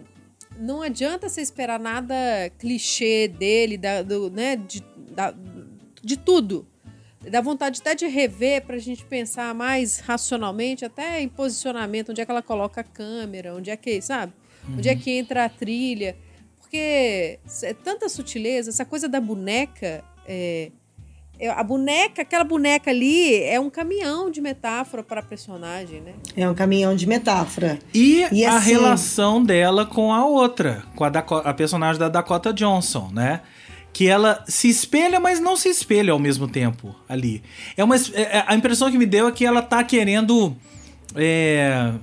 não adianta você esperar nada clichê dele, da, do, né, de, da, de tudo. Dá vontade até de rever pra gente pensar mais racionalmente, até em posicionamento, onde é que ela coloca a câmera, onde é que, sabe? Uhum. Onde é que entra a trilha. Porque é tanta sutileza, essa coisa da boneca. É, a boneca, aquela boneca ali é um caminhão de metáfora para a personagem, né? É um caminhão de metáfora. E, e a assim... relação dela com a outra, com a, Dakota, a personagem da Dakota Johnson, né? Que ela se espelha, mas não se espelha ao mesmo tempo ali. É uma, é, é, a impressão que me deu é que ela tá querendo é,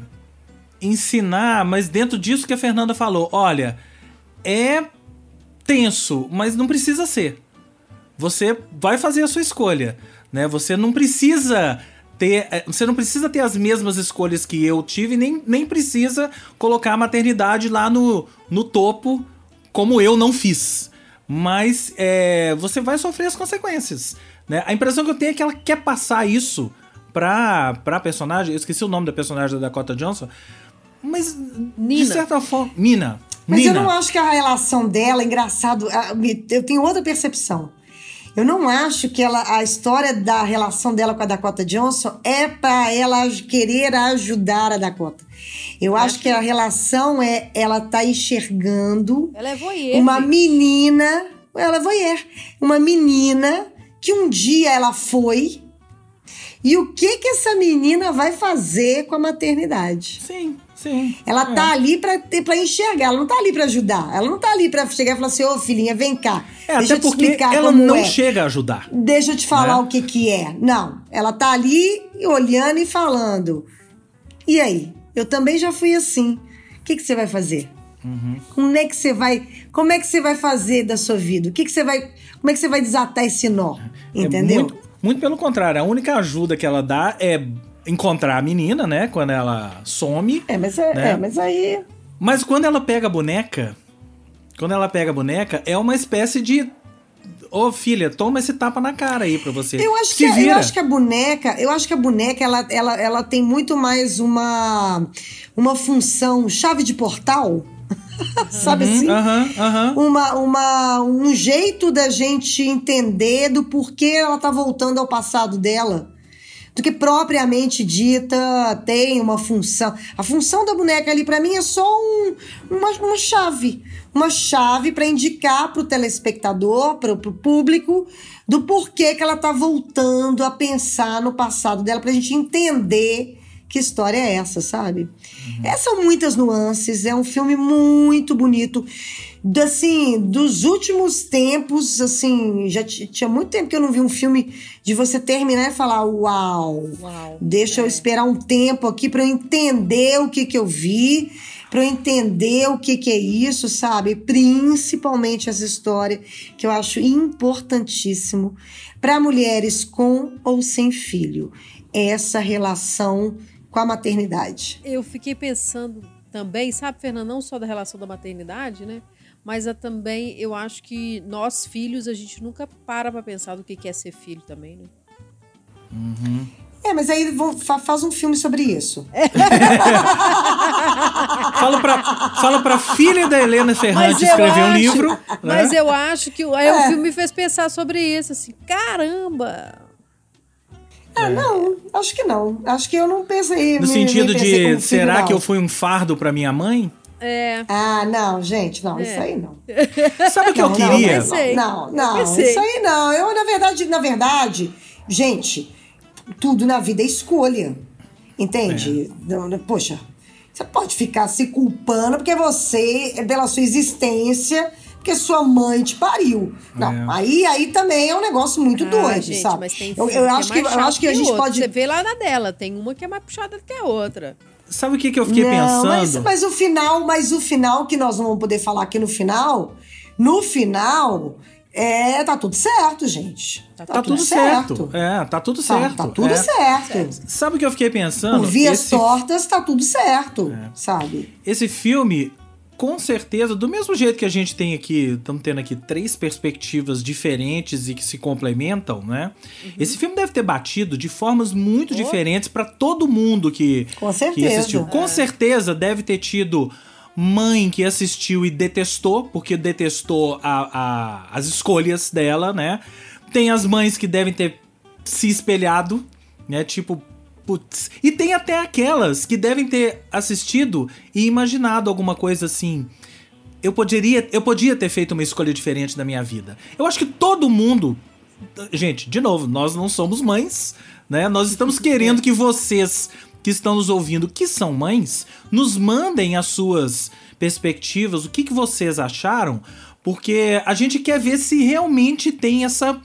ensinar, mas dentro disso que a Fernanda falou, olha, é tenso, mas não precisa ser você vai fazer a sua escolha, né? Você não precisa ter, é, você não precisa ter as mesmas escolhas que eu tive, nem, nem precisa colocar a maternidade lá no, no topo, como eu não fiz. Mas é, você vai sofrer as consequências. Né? A impressão que eu tenho é que ela quer passar isso pra, pra personagem. Eu esqueci o nome da personagem da Dakota Johnson. Mas, Nina. de certa forma. Nina. Mas Nina. eu não acho que a relação dela, engraçado, eu tenho outra percepção. Eu não acho que ela, a história da relação dela com a Dakota Johnson é para ela querer ajudar a Dakota. Eu acho, acho que a relação é ela tá enxergando ela é voyeur, uma menina, ela é voyeur, uma menina que um dia ela foi e o que que essa menina vai fazer com a maternidade? Sim. Sim. Ela tá é. tá ali pra, pra enxergar, ela não tá ali pra ajudar. Ela não tá ali pra chegar e falar assim, ô filhinha, vem cá. É, deixa até eu te porque explicar ela não é. chega a ajudar. Deixa eu te falar né? o que que é. Não, ela tá ali olhando e falando. E aí? Eu também já fui assim. O que, que você vai fazer? Uhum. Como é que você vai? Como é que você vai fazer da sua vida? O que, que você vai? Como é que você vai desatar esse nó? É Entendeu? É muito, muito pelo contrário. A única ajuda que ela dá é encontrar a menina, né? Quando ela some. É, mas, é, né? é, mas aí. Mas quando ela pega a boneca. Quando ela pega a boneca, é uma espécie de. Ô oh, filha, toma esse tapa na cara aí pra você. Eu acho, que, a, eu acho que a boneca, eu acho que a boneca ela, ela, ela tem muito mais uma, uma função chave de portal. Sabe uhum, assim? Uhum, uhum. Uma, uma, um jeito da gente entender do porquê ela tá voltando ao passado dela do que propriamente dita tem uma função. A função da boneca ali para mim é só um, uma, uma chave, uma chave para indicar para o telespectador, para o público, do porquê que ela tá voltando a pensar no passado dela, para a gente entender que história é essa, sabe? Uhum. É, são muitas nuances, é um filme muito bonito. Assim, dos últimos tempos, assim, já tinha muito tempo que eu não vi um filme de você terminar e falar: Uau, Uau deixa é. eu esperar um tempo aqui para eu entender o que, que eu vi, para eu entender o que, que é isso, sabe? Principalmente essa história que eu acho importantíssimo para mulheres com ou sem filho. Essa relação com a maternidade. Eu fiquei pensando também, sabe, Fernanda, não só da relação da maternidade, né? Mas a, também eu acho que nós, filhos, a gente nunca para pra pensar do que é ser filho também, né? Uhum. É, mas aí vou, faz um filme sobre isso. fala, pra, fala pra filha da Helena Ferrante escrever acho, um livro. Né? Mas eu acho que aí é. o filme me fez pensar sobre isso, assim, caramba! Ah, é. não, acho que não. Acho que eu não pensei. No me, sentido me de, será filho, que eu fui um fardo para minha mãe? É. Ah, não, gente, não, é. isso aí não. Sabe o que não, eu queria? Não, não, não isso aí não. Eu, na verdade, na verdade, gente, tudo na vida é escolha. Entende? É. Poxa, você pode ficar se culpando porque você, pela sua existência, porque sua mãe te pariu. Não, é. aí, aí também é um negócio muito ah, doido, gente, sabe? Mas tem eu, eu é acho que, eu acho que a gente outro. pode. Você vê lá na dela, tem uma que é mais puxada do que a outra. Sabe o que, que eu fiquei não, pensando? Mas, mas o final, mas o final que nós não vamos poder falar aqui no final, no final, é, tá tudo certo, gente. Tá, tá tudo, tudo certo. certo. É, tá tudo certo. Tá, tá tudo é. certo. Sabe o que eu fiquei pensando? Por vias Esse... tortas, tá tudo certo, é. sabe? Esse filme, com certeza, do mesmo jeito que a gente tem aqui, estamos tendo aqui três perspectivas diferentes e que se complementam, né? Uhum. Esse filme deve ter batido de formas muito oh. diferentes para todo mundo que, com certeza. que assistiu. Com é. certeza deve ter tido mãe que assistiu e detestou, porque detestou a, a, as escolhas dela, né? Tem as mães que devem ter se espelhado, né? Tipo, Putz. E tem até aquelas que devem ter assistido e imaginado alguma coisa assim. Eu poderia, eu podia ter feito uma escolha diferente na minha vida. Eu acho que todo mundo. Gente, de novo, nós não somos mães, né? Nós estamos querendo que vocês que estão nos ouvindo, que são mães, nos mandem as suas perspectivas, o que, que vocês acharam, porque a gente quer ver se realmente tem essa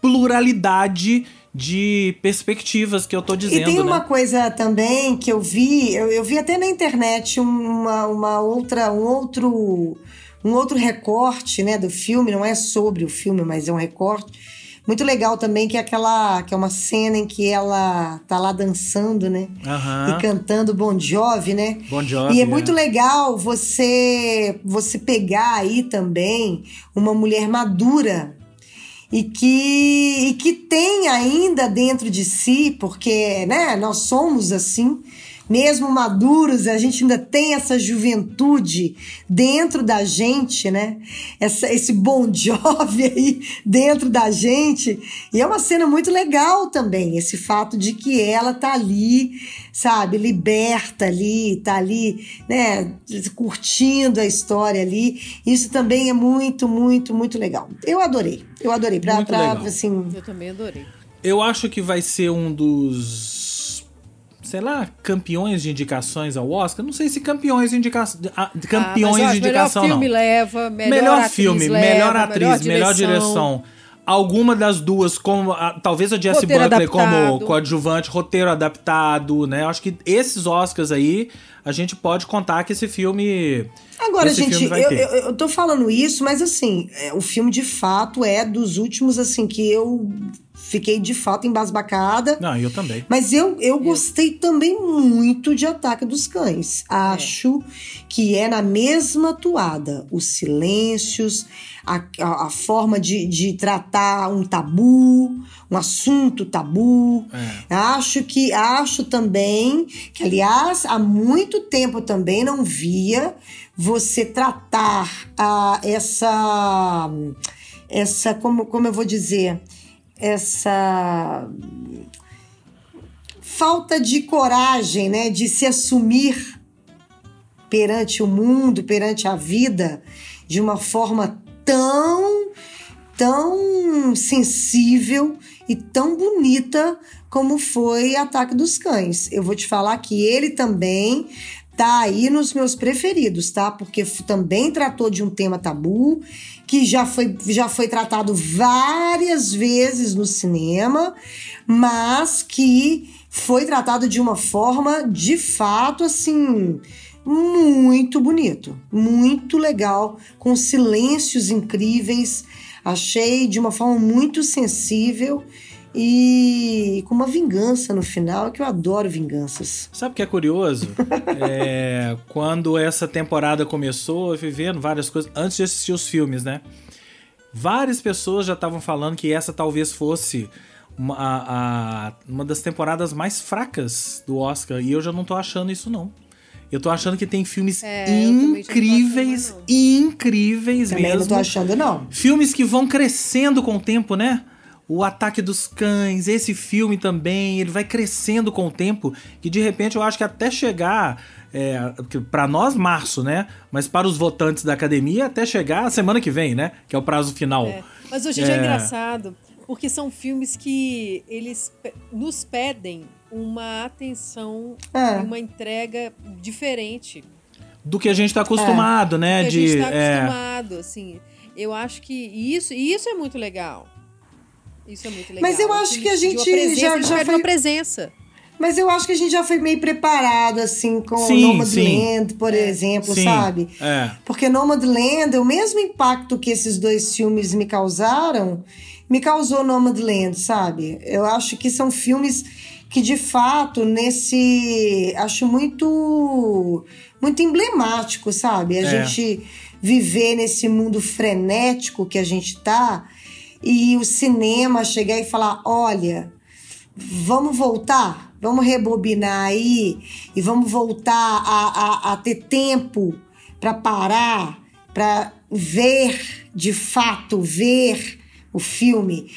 pluralidade de perspectivas que eu tô dizendo. E tem né? uma coisa também que eu vi, eu, eu vi até na internet uma, uma outra, um outro, um outro recorte, né, do filme, não é sobre o filme, mas é um recorte muito legal também que é aquela que é uma cena em que ela tá lá dançando, né? Uhum. E cantando Bon Jovi, né? Bon Jovi. E é, é muito legal você você pegar aí também uma mulher madura e que, e que tem ainda dentro de si, porque né, nós somos assim, mesmo maduros, a gente ainda tem essa juventude dentro da gente, né? Essa, esse bom jovem aí dentro da gente. E é uma cena muito legal também, esse fato de que ela tá ali, sabe, liberta ali, tá ali, né, curtindo a história ali. Isso também é muito, muito, muito legal. Eu adorei. Eu adorei. Pra, muito pra, legal. assim. Eu também adorei. Eu acho que vai ser um dos sei lá, campeões de indicações ao Oscar. Não sei se campeões de, indica... Ah, campeões ah, de indicação melhor filme não. leva, melhor, melhor atriz filme, leva, melhor atriz, melhor direção. Melhor direção. Alguma das duas, como a, talvez a Jessie Butler adaptado. como coadjuvante, roteiro adaptado, né? Acho que esses Oscars aí, a gente pode contar que esse filme. Agora, esse gente, filme eu, eu, eu, tô falando isso, mas assim, é, o filme de fato é dos últimos, assim, que eu fiquei de fato embasbacada. Não, eu também. Mas eu, eu gostei também muito de Ataque dos Cães. Acho é. que é na mesma toada. Os silêncios, a, a, a, forma de, de tratar um tabu, um assunto tabu. É. Acho que acho também que, aliás, há muito tempo também não via você tratar a, essa essa como, como eu vou dizer essa falta de coragem, né, de se assumir perante o mundo, perante a vida, de uma forma tão, tão sensível e tão bonita como foi Ataque dos Cães. Eu vou te falar que ele também tá aí nos meus preferidos, tá? Porque também tratou de um tema tabu que já foi, já foi tratado várias vezes no cinema, mas que foi tratado de uma forma de fato assim muito bonito, muito legal, com silêncios incríveis. Achei de uma forma muito sensível e com uma vingança no final, que eu adoro vinganças. Sabe o que é curioso? é, quando essa temporada começou, eu fui vendo várias coisas, antes de assistir os filmes, né? Várias pessoas já estavam falando que essa talvez fosse uma, a, a, uma das temporadas mais fracas do Oscar, e eu já não tô achando isso, não. Eu tô achando que tem filmes é, incríveis, achando, incríveis também mesmo. não tô achando, não. Filmes que vão crescendo com o tempo, né? O Ataque dos Cães, esse filme também, ele vai crescendo com o tempo, que de repente eu acho que até chegar é, para nós março, né? Mas para os votantes da academia até chegar a semana que vem, né? Que é o prazo final. É. Mas hoje é... é engraçado, porque são filmes que eles nos pedem uma atenção, é. uma entrega diferente do que a gente está acostumado, é. né? Do que de, a gente está é. acostumado, assim. Eu acho que isso, e isso é muito legal. Isso é muito legal. Mas eu acho que a gente presença, já, já foi uma presença. Mas eu acho que a gente já foi meio preparado, assim, com sim, Nomadland, por é. exemplo, sim, sabe? É. Porque Nomadland, o mesmo impacto que esses dois filmes me causaram, me causou Nomadland, sabe? Eu acho que são filmes que, de fato, nesse... Acho muito... Muito emblemático, sabe? A é. gente viver nesse mundo frenético que a gente tá e o cinema chegar e falar: olha, vamos voltar, vamos rebobinar aí e vamos voltar a, a, a ter tempo para parar, para ver de fato, ver o filme,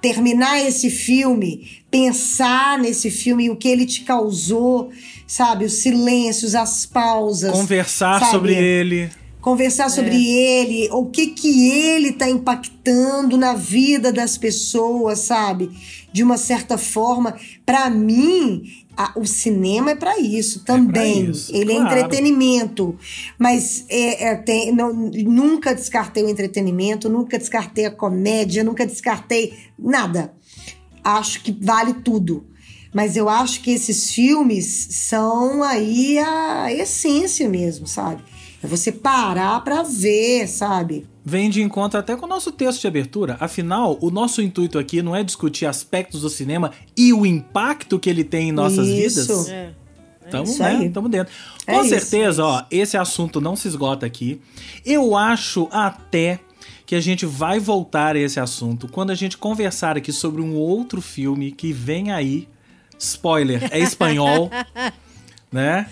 terminar esse filme, pensar nesse filme, o que ele te causou, sabe? Os silêncios, as pausas. Conversar sabe? sobre ele conversar sobre é. ele, o que que ele está impactando na vida das pessoas, sabe? De uma certa forma, para mim, a, o cinema é para isso também. É isso, ele é claro. é entretenimento, mas é, é, tem, não, nunca descartei o entretenimento, nunca descartei a comédia, nunca descartei nada. Acho que vale tudo. Mas eu acho que esses filmes são aí a essência mesmo, sabe? É você parar para ver, sabe? Vem de encontro até com o nosso texto de abertura. Afinal, o nosso intuito aqui não é discutir aspectos do cinema e o impacto que ele tem em nossas isso. vidas. É. Tamo, é né? Tamo dentro. É com é certeza, isso, ó, esse assunto não se esgota aqui. Eu acho até que a gente vai voltar a esse assunto quando a gente conversar aqui sobre um outro filme que vem aí. Spoiler, é espanhol, né?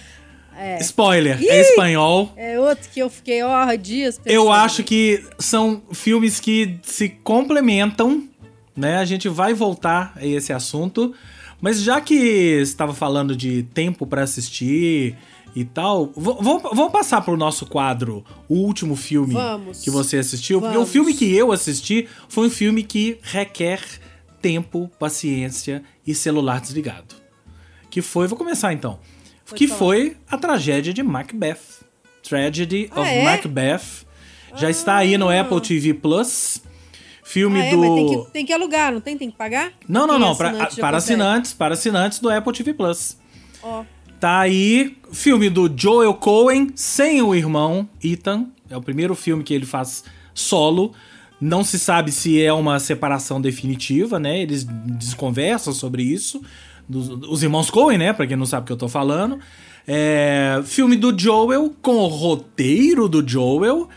É. Spoiler, é Ih, é espanhol. É outro que eu fiquei, ó, dias pensando. Eu acho que são filmes que se complementam, né? A gente vai voltar a esse assunto. Mas já que estava falando de tempo para assistir e tal, vamos, vamos passar pro nosso quadro, o último filme vamos, que você assistiu. Vamos. Porque o filme que eu assisti foi um filme que requer tempo, paciência e celular desligado. Que foi, vou começar então que falar. foi a tragédia de Macbeth. Tragedy ah, of é? Macbeth. Já ah. está aí no Apple TV Plus. Filme ah, é? do. Tem que, tem que, alugar, não tem? Tem que pagar? Não, não, não. Pra, para assinantes, para assinantes do Apple TV Plus. Ó. Oh. Tá aí, filme do Joel Cohen sem o irmão Ethan. É o primeiro filme que ele faz solo. Não se sabe se é uma separação definitiva, né? Eles desconversam sobre isso dos os irmãos Coen, né? Pra quem não sabe o que eu tô falando. É, filme do Joel, com o roteiro do Joel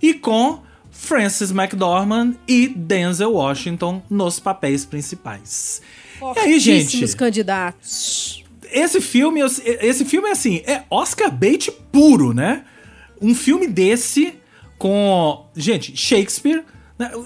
e com Francis McDormand e Denzel Washington nos papéis principais. E aí, gente? candidatos. Esse filme, esse filme é assim, é Oscar bait puro, né? Um filme desse com, gente, Shakespeare?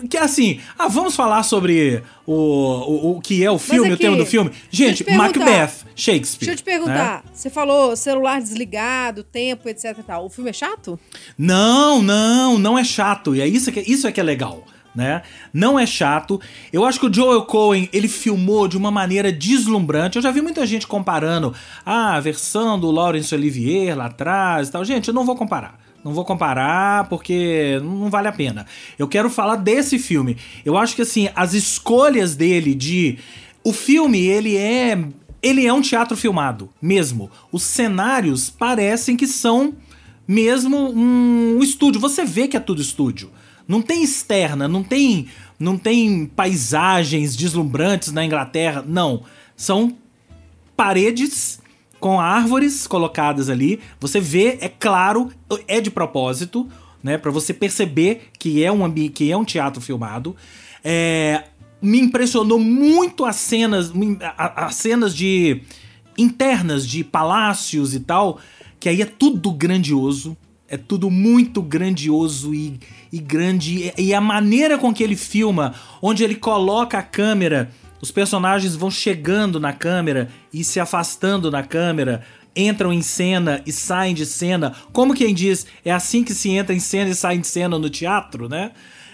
Que é assim, ah, vamos falar sobre o, o, o que é o filme, aqui, o tema do filme. Gente, Macbeth, Shakespeare. Deixa eu te perguntar, né? você falou celular desligado, tempo, etc e tal. O filme é chato? Não, não, não é chato. E é isso que, isso é que é legal. né? Não é chato. Eu acho que o Joel Cohen, ele filmou de uma maneira deslumbrante. Eu já vi muita gente comparando ah, a versão do Laurence Olivier lá atrás e tal. Gente, eu não vou comparar. Não vou comparar porque não vale a pena. Eu quero falar desse filme. Eu acho que assim, as escolhas dele de o filme, ele é ele é um teatro filmado, mesmo. Os cenários parecem que são mesmo um, um estúdio. Você vê que é tudo estúdio. Não tem externa, não tem, não tem paisagens deslumbrantes na Inglaterra, não. São paredes com árvores colocadas ali. Você vê, é claro, é de propósito, né, para você perceber que é um que é um teatro filmado. É, me impressionou muito as cenas, as cenas de internas de palácios e tal, que aí é tudo grandioso, é tudo muito grandioso e, e grande. E, e a maneira com que ele filma, onde ele coloca a câmera, os personagens vão chegando na câmera e se afastando na câmera, entram em cena e saem de cena. Como quem diz, é assim que se entra em cena e sai de cena no teatro, né?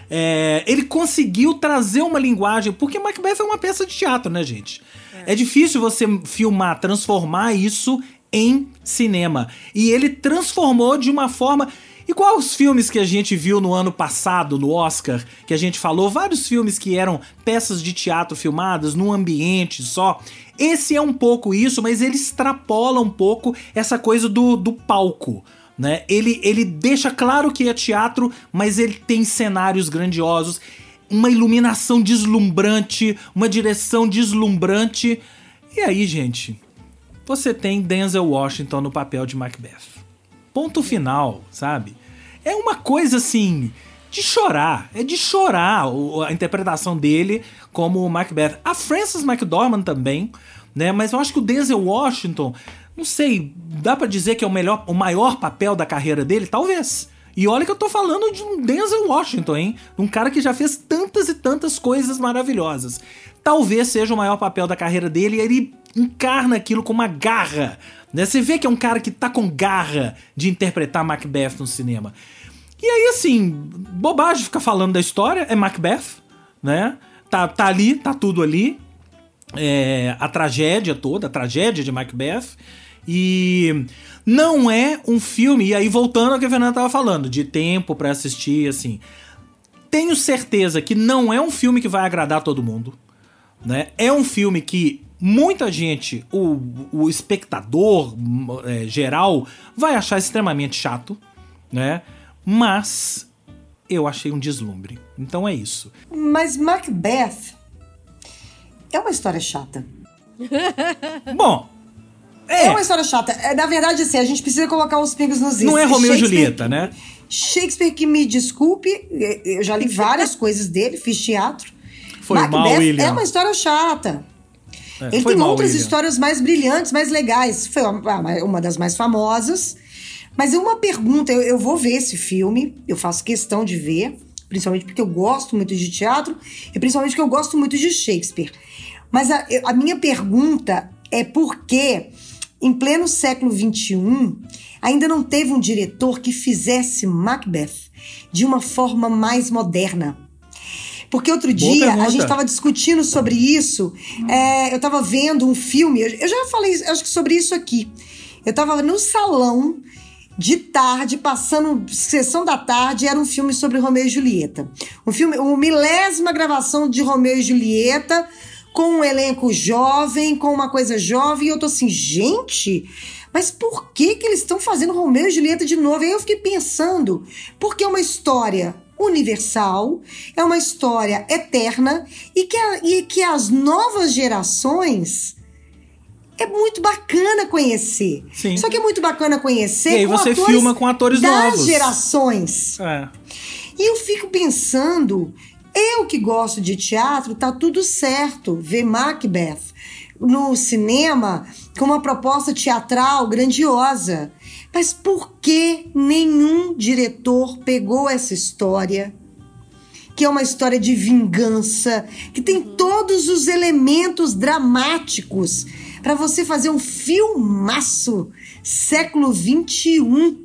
É, ele conseguiu trazer uma linguagem, porque Macbeth é uma peça de teatro, né, gente? É. é difícil você filmar, transformar isso em cinema. E ele transformou de uma forma. Igual os filmes que a gente viu no ano passado, no Oscar, que a gente falou, vários filmes que eram peças de teatro filmadas num ambiente só. Esse é um pouco isso, mas ele extrapola um pouco essa coisa do, do palco. Né? Ele, ele deixa claro que é teatro, mas ele tem cenários grandiosos, uma iluminação deslumbrante, uma direção deslumbrante. E aí, gente, você tem Denzel Washington no papel de Macbeth. Ponto final, sabe? É uma coisa assim de chorar, é de chorar a interpretação dele como Macbeth. A Frances McDormand também, né? Mas eu acho que o Denzel Washington, não sei, dá para dizer que é o melhor, o maior papel da carreira dele, talvez. E olha que eu tô falando de um Denzel Washington, hein? Um cara que já fez tantas e tantas coisas maravilhosas. Talvez seja o maior papel da carreira dele e ele encarna aquilo com uma garra. Né? Você vê que é um cara que tá com garra de interpretar Macbeth no cinema. E aí, assim, bobagem ficar falando da história, é Macbeth, né? Tá, tá ali, tá tudo ali. É, a tragédia toda, a tragédia de Macbeth. E não é um filme, e aí voltando ao que a Fernanda tava falando, de tempo para assistir, assim. Tenho certeza que não é um filme que vai agradar todo mundo. Né? É um filme que muita gente, o, o espectador é, geral, vai achar extremamente chato, né? Mas eu achei um deslumbre. Então é isso. Mas Macbeth é uma história chata. Bom, é. é uma história chata. É, na verdade, assim, a gente precisa colocar os pingos nos is. Não é Romeu e Julieta, né? Shakespeare, que me desculpe, eu já li várias coisas dele, fiz teatro. Foi Macbeth mal, William. é uma história chata. É, Ele tem mal, outras William. histórias mais brilhantes, mais legais. Foi uma, uma das mais famosas. Mas é uma pergunta, eu, eu vou ver esse filme, eu faço questão de ver, principalmente porque eu gosto muito de teatro e principalmente porque eu gosto muito de Shakespeare. Mas a, a minha pergunta é por que, em pleno século XXI, ainda não teve um diretor que fizesse Macbeth de uma forma mais moderna. Porque outro dia a gente estava discutindo sobre isso. É, eu estava vendo um filme, eu já falei acho que sobre isso aqui. Eu estava no salão de tarde, passando sessão da tarde, era um filme sobre Romeu e Julieta. Um filme, uma milésima gravação de Romeu e Julieta, com um elenco jovem, com uma coisa jovem, e eu tô assim, gente, mas por que que eles estão fazendo Romeu e Julieta de novo? E aí eu fiquei pensando, porque é uma história universal, é uma história eterna e que, a, e que as novas gerações é muito bacana conhecer. Sim. Só que é muito bacana conhecer. E aí você filma com atores das novos. gerações. É. E eu fico pensando, eu que gosto de teatro, tá tudo certo ver Macbeth no cinema com uma proposta teatral grandiosa. Mas por que nenhum diretor pegou essa história? Que é uma história de vingança, que tem todos os elementos dramáticos para você fazer um filmaço século 21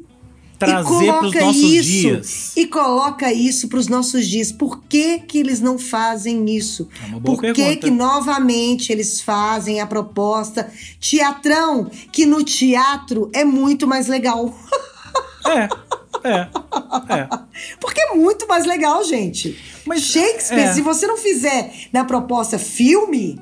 trazer para os nossos isso, dias. E coloca isso para os nossos dias. Por que, que eles não fazem isso? É uma boa Por que, pergunta. que novamente eles fazem a proposta teatrão, que no teatro é muito mais legal? É, é, é. Porque é muito mais legal, gente. Mas, Shakespeare, é. se você não fizer na proposta filme,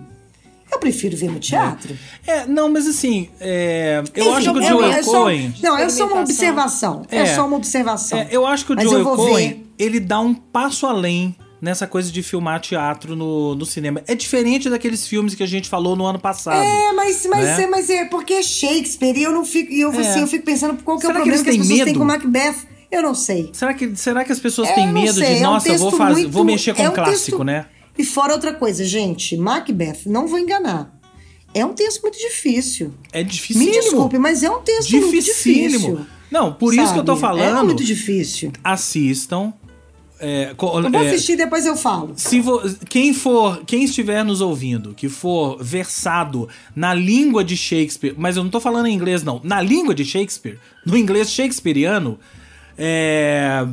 eu prefiro ver no teatro. É, não, mas assim, é, eu Enfim, acho que o é- Joel é só- Cohen. Não, é só uma observação. É, É. só uma observação. É, eu acho que o Mas Joel Cohen, ver. ele dá um passo além nessa coisa de filmar teatro no, no cinema. É diferente daqueles filmes que a gente falou no ano passado. É, mas, mas, Né? é, mas é porque é Shakespeare e eu não fico, e eu, É. assim, eu fico pensando qual que é o que problema eles que, as têm pessoas têm medo? com Macbeth. Eu não sei. Será que, será que as pessoas É, têm medo sei, de, é um nossa, vou, fazer, muito- vou mexer com é um um clássico, texto- né? E fora outra coisa, gente, Macbeth, não vou enganar. É um texto muito difícil. É dificílimo. Me desculpe, mas é um texto muito Dificílimo. difícil. Não, por isso que eu tô sabe? falando. É muito difícil. Assistam. É, Eu vou é, assistir depois eu falo. Se vo- quem for, quem estiver nos ouvindo, que for versado na língua de Shakespeare, mas eu não tô falando em inglês não, na língua de Shakespeare, no inglês shakespeariano, é,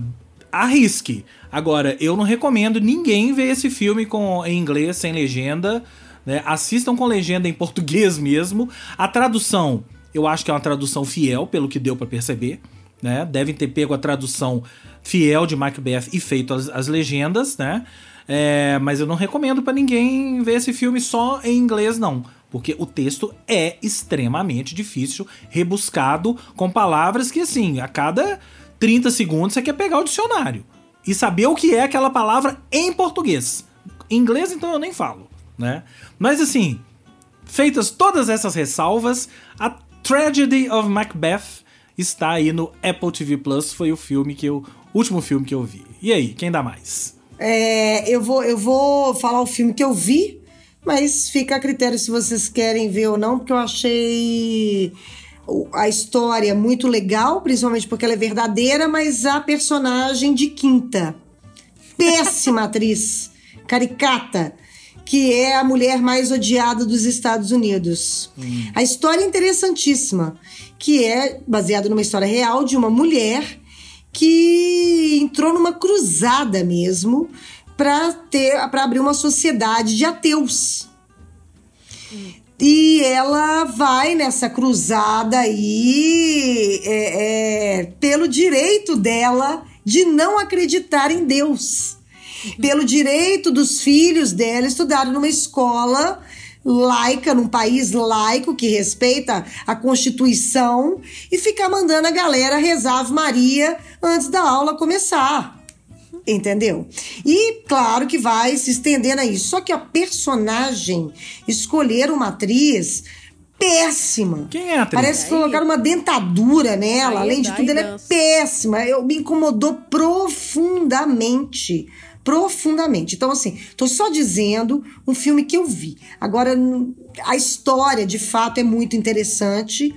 arrisque. Agora, eu não recomendo ninguém ver esse filme com em inglês sem legenda, né? Assistam com legenda em português mesmo. A tradução, eu acho que é uma tradução fiel, pelo que deu pra perceber, né? Devem ter pego a tradução fiel de Macbeth e feito as, as legendas, né? É, mas eu não recomendo pra ninguém ver esse filme só em inglês, não. Porque o texto é extremamente difícil, rebuscado, com palavras que, assim, a cada 30 segundos você quer pegar o dicionário e saber o que é aquela palavra em português. Em inglês, então, eu nem falo, né? Mas, assim, feitas todas essas ressalvas, a Tragedy of Macbeth está aí no Apple TV Plus. Foi o filme que eu. último filme que eu vi. E aí, quem dá mais? É, eu, vou, eu vou falar o filme que eu vi, mas fica a critério se vocês querem ver ou não, porque eu achei o- a história muito legal, principalmente porque ela é verdadeira, mas a personagem de quinta. Péssima atriz, caricata, que é a mulher mais odiada dos Estados Unidos. A história é interessantíssima, que é baseada numa história real de uma mulher que entrou numa cruzada mesmo para ter para abrir uma sociedade de ateus. E ela vai nessa cruzada aí é, é, pelo direito dela de não acreditar em Deus. Pelo direito dos filhos dela estudarem numa escola laica, num país laico que respeita a Constituição e ficar mandando a galera rezar Ave Maria antes da aula começar. Entendeu? E claro que vai se estendendo a isso. Só que a personagem escolher uma atriz péssima. Quem é a atriz? Parece que colocaram uma dentadura nela. Aí Além de tudo, ela é dança. péssima. Eu, me incomodou profundamente. Profundamente. Então, assim, tô só dizendo um filme que eu vi. Agora, a história, de fato, é muito interessante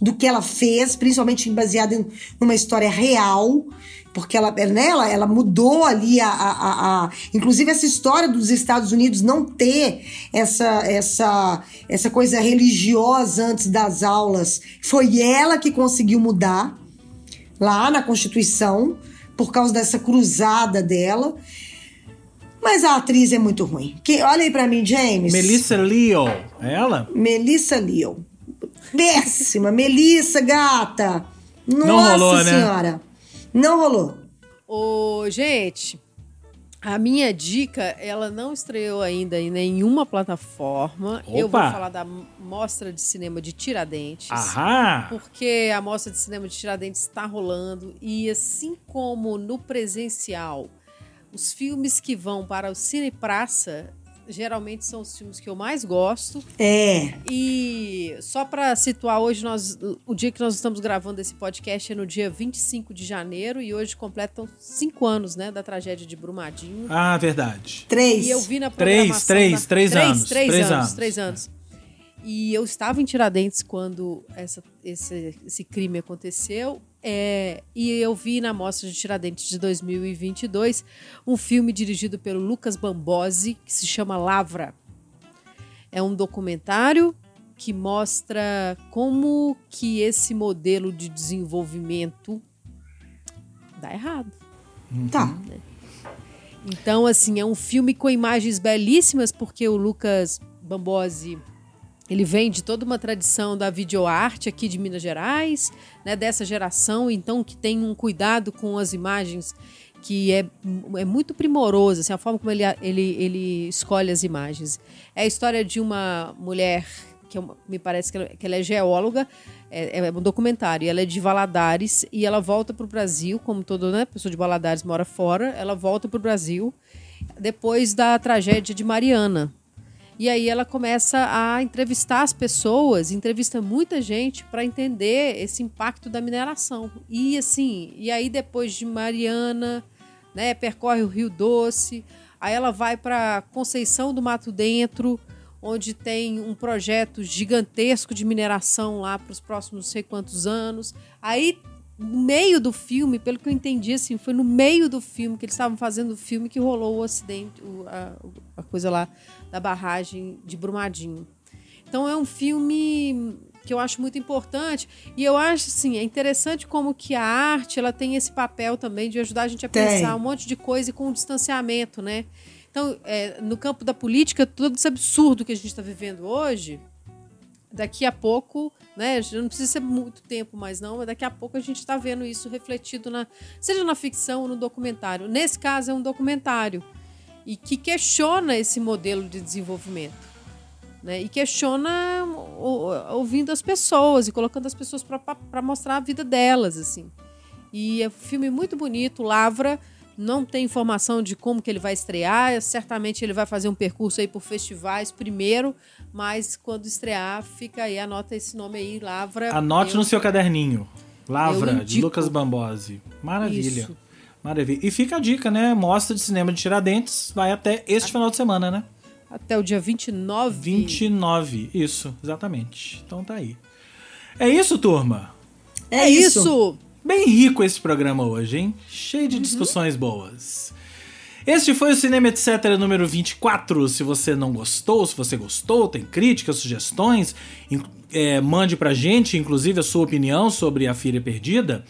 do que ela fez, principalmente baseada em uma história real. Porque ela, nela, ela mudou ali a, a, a, a- Inclusive, essa história dos Estados Unidos não ter essa, essa, essa coisa religiosa antes das aulas. Foi ela que conseguiu mudar lá na Constituição, por causa dessa cruzada dela. Mas a atriz é muito ruim. Que, olha aí pra mim, James. Melissa Leo. É ela? Melissa Leo. Péssima. Melissa, gata. Nossa Não rolou, né? Não rolou. Ô, gente, a minha dica, ela não estreou ainda em nenhuma plataforma. Eu vou Opa! falar da Mostra de Cinema de Tiradentes. Aham! Porque a Mostra de Cinema de Tiradentes está rolando e assim como no presencial, os filmes que vão para o Cine Praça geralmente são os filmes que eu mais gosto. É. E só para situar, hoje nós, o dia que nós estamos gravando esse podcast é no dia 25 de janeiro e hoje completam cinco anos, né, da tragédia de Brumadinho. Ah, verdade. Três. E eu vi na Três, programação três, da- três anos, Três, três anos, anos. três anos. E eu estava em Tiradentes quando essa- esse, esse crime aconteceu. É, e eu vi na Mostra de Tiradentes de 2022 um filme dirigido pelo Lucas Bambosi que se chama Lavra. É um documentário que mostra como que esse modelo de desenvolvimento dá errado. Tá. Então, assim, é um filme com imagens belíssimas, porque o Lucas Bambosi ele vem de toda uma tradição da videoarte aqui de Minas Gerais, né, dessa geração, então que tem um cuidado com as imagens que é, é muito primoroso, assim, a forma como ele, ele, ele escolhe as imagens. É a história de uma mulher que é me parece que ela, que ela é geóloga, é, é, um documentário, ela é de Valadares e ela volta para o Brasil, como toda né, pessoa de Valadares mora fora, ela volta para o Brasil depois da tragédia de Mariana, e aí ela começa a entrevistar as pessoas, entrevista muita gente para entender esse impacto da mineração. E assim, e aí depois de Mariana, né, percorre o Rio Doce, aí ela vai para Conceição do Mato Dentro, onde tem um projeto gigantesco de mineração lá para os próximos não sei quantos anos. Aí no meio do filme, pelo que eu entendi, assim, foi no meio do filme que eles estavam fazendo o filme que rolou o acidente, o, a, a, coisa lá da barragem de Brumadinho. Então é um filme que eu acho muito importante e eu acho assim é interessante como que a arte ela tem esse papel também de ajudar a gente a tem. pensar um monte de coisa e com um distanciamento, né? Então, é, no campo da política, todo esse absurdo que a gente está vivendo hoje, daqui a pouco né? Não precisa ser muito tempo mais não, mas daqui a pouco a gente está vendo isso refletido na, seja na ficção ou no documentário. Nesse caso é um documentário e que questiona esse modelo de desenvolvimento. Né, e questiona ouvindo as pessoas e colocando as pessoas para mostrar a vida delas assim e é um filme muito bonito Lavra não tem informação de como que ele vai estrear. Certamente ele vai fazer um percurso aí por festivais primeiro, mas quando estrear, fica aí, anota esse nome aí, Lavra. Anote eu... no seu caderninho. Lavra, de Lucas Bambosi. Maravilha. Isso. Maravilha. E fica a dica, né? Mostra de cinema de Tiradentes vai até este a... final de semana, né? Até o dia 29. 29, isso, exatamente. Então tá aí. É isso, turma? É, é isso. isso. Bem rico esse programa hoje, hein? Cheio de uhum. discussões boas. Este foi o Cinema Etc. número 24. Se você não gostou, se você gostou, tem críticas, sugestões, é, mande pra gente, inclusive, a sua opinião sobre A Filha Perdida.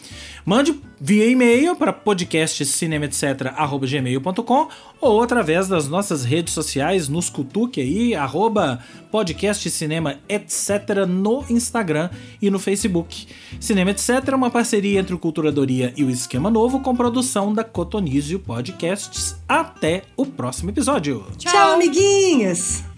Mande via e-mail para podcastcinemaetc.gmail.com ou através das nossas redes sociais, nos cutuque aí, arroba no Instagram e no Facebook. Cinema Etc. é uma parceria entre o Culturadoria e o Esquema Novo com produção da Cotonizio Podcasts. Até o próximo episódio. Tchau, Tchau amiguinhos!